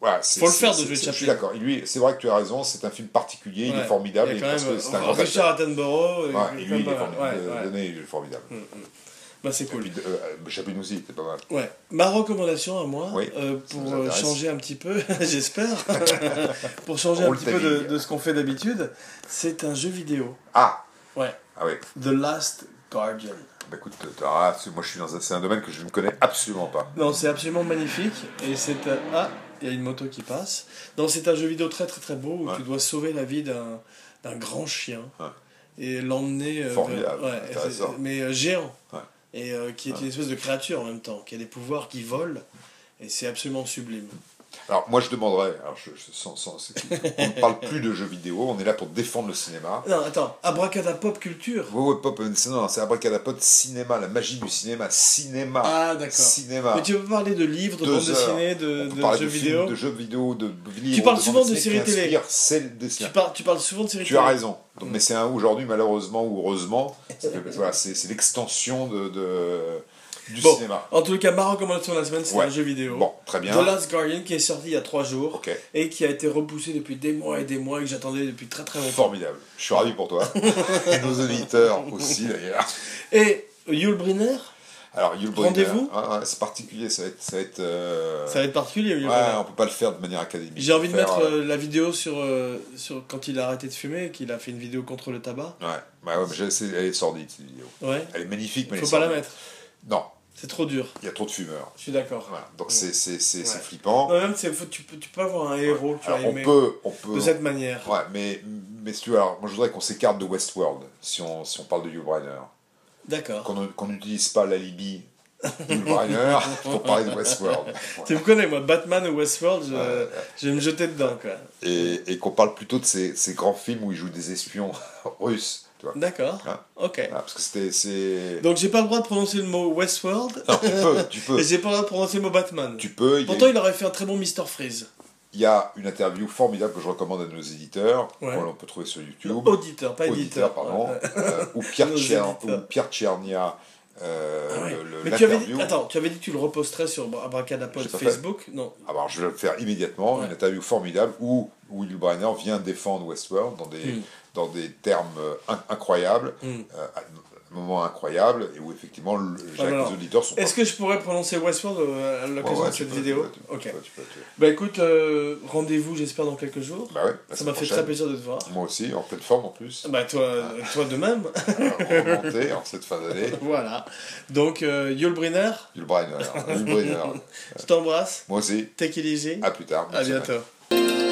voilà, Faut le faire de jouer c'est- Je Chaplin. suis d'accord. Lui, c'est vrai que tu as raison. C'est un film particulier. Il est formidable. Il parce même que c'est un euh, grand. Richard Attenborough. Euh, et lui, il est pas mal. formidable. Bah, c'est cool. euh, Chapin aussi, c'était pas mal. Ouais. Ma recommandation à moi, Oui, euh, pour euh, changer un petit peu, j'espère, pour changer un petit peu de, ce qu'on fait d'habitude, c'est un jeu vidéo. Ah Ouais. Ah oui. The Last Guardian. Bah écoute, ah, c'est- moi je suis dans un, c'est un domaine que je ne connais absolument pas. Non, c'est absolument magnifique. Et c'est un... Ah, il y a une moto qui passe. Non, c'est un jeu vidéo très très très beau où Ouais. tu dois sauver la vie d'un d'un grand chien Ouais. et l'emmener. Formidable, vers- ouais, intéressant. c'est- mais euh, géant. Et euh, qui est une espèce de créature en même temps, qui a des pouvoirs qui volent. Et c'est absolument sublime. Alors moi je demanderais, alors je, je- sans, sans- c'est- on ne parle plus de jeux vidéo, on est là pour défendre le cinéma. Non, attends, Abracadapop Culture. Ouais, ouais, pop, euh, c'est- non, c'est abracadapote cinéma, la magie du cinéma, cinéma, Ah, d'accord. cinéma. Mais tu veux parler de livres, de bandes dessinées, de, de jeux de films, vidéo de jeux vidéo, de livres. Tu parles souvent de séries télé. tu parles, tu parles souvent de séries Tu as télé. raison. Donc, mais c'est un aujourd'hui malheureusement ou heureusement, voilà, c'est c'est l'extension de- du Bon. cinéma. En tout cas, ma recommandation de la semaine, c'est Ouais. un jeu vidéo. Bon, très bien. The Last Guardian qui est sorti il y a trois jours et qui a été repoussé depuis des mois et des mois et que j'attendais depuis très très longtemps. formidable. Je suis ravi pour toi. Et nos auditeurs aussi d'ailleurs. Et Yul Brynner, Alors, Yul Rendez-vous? Ouais, ouais, c'est particulier, ça va être. Ça va être euh, ça va être particulier. Yul Ouais, Brynner. on peut pas le faire de manière académique. J'ai envie de Faire, mettre euh, euh, la vidéo sur, euh, sur quand il a arrêté de fumer, qu'il a fait une vidéo contre le tabac. Ouais, ouais, ouais, mais elle est sordide cette vidéo. Ouais. Elle est magnifique, mais elle Faut est pas la mettre. Non, C'est trop dur. il y a trop de fumeurs. Je suis d'accord. Voilà. Donc Ouais. c'est c'est- c'est- c'est Ouais. flippant. Non, même c'est- faut- tu, peux, tu peux avoir un héros que tu Alors as on aimé peut, on peut. de cette manière. Ouais, mais, mais si tu veux, alors, moi je voudrais qu'on s'écarte de Westworld, si on, si on parle de Yul Brynner. D'accord. Qu'on qu'on n'utilise pas l'alibi Yul Brynner pour parler de Westworld. Tu me connais, moi, Batman ou Westworld, je, vais me jeter dedans, quoi. Et, et qu'on parle plutôt de ces, ces grands films où il joue des espions russes. D'accord. Ouais. Ok. Parce que c'était. c'est- Donc j'ai pas le droit de prononcer le mot Westworld Non, tu peux, tu peux. et j'ai pas le droit de prononcer le mot Batman. Tu peux. A, Pourtant, il aurait fait un très bon Mr. Freeze. il y a une interview formidable que je recommande à nos éditeurs, Ouais. qu'on peut trouver sur YouTube. Auditeur, pas éditeur. pardon. Euh, où Pierre, Tchernia. euh, Ah ouais. le- Mais tu avais dit, attends, tu avais dit que tu le reposterais sur Abracadapod fait. Facebook Non. Alors, je vais le faire immédiatement. Ouais. Une interview formidable où Will Brynner vient défendre Westworld dans des, Hmm. Dans des termes euh, in- incroyables, Hmm. euh, un moment incroyable, et où effectivement le, alors, les auditeurs sont Est-ce que je pourrais prononcer Westworld euh, à l'occasion ouais, de cette peux, vidéo tu peux, tu Ok. peux, tu peux, tu peux. Bah écoute, euh, rendez-vous, j'espère, dans quelques jours. Bah ouais, Ça m'a fait très plaisir de te voir. Moi aussi, en pleine forme en plus. Bah toi, toi de même. Remonté en cette fin d'année. voilà. Donc, euh, Yul Brynner, Will Brynner. Brynner. je t'embrasse. Moi aussi. Take it easy. À plus tard. À semaine. bientôt.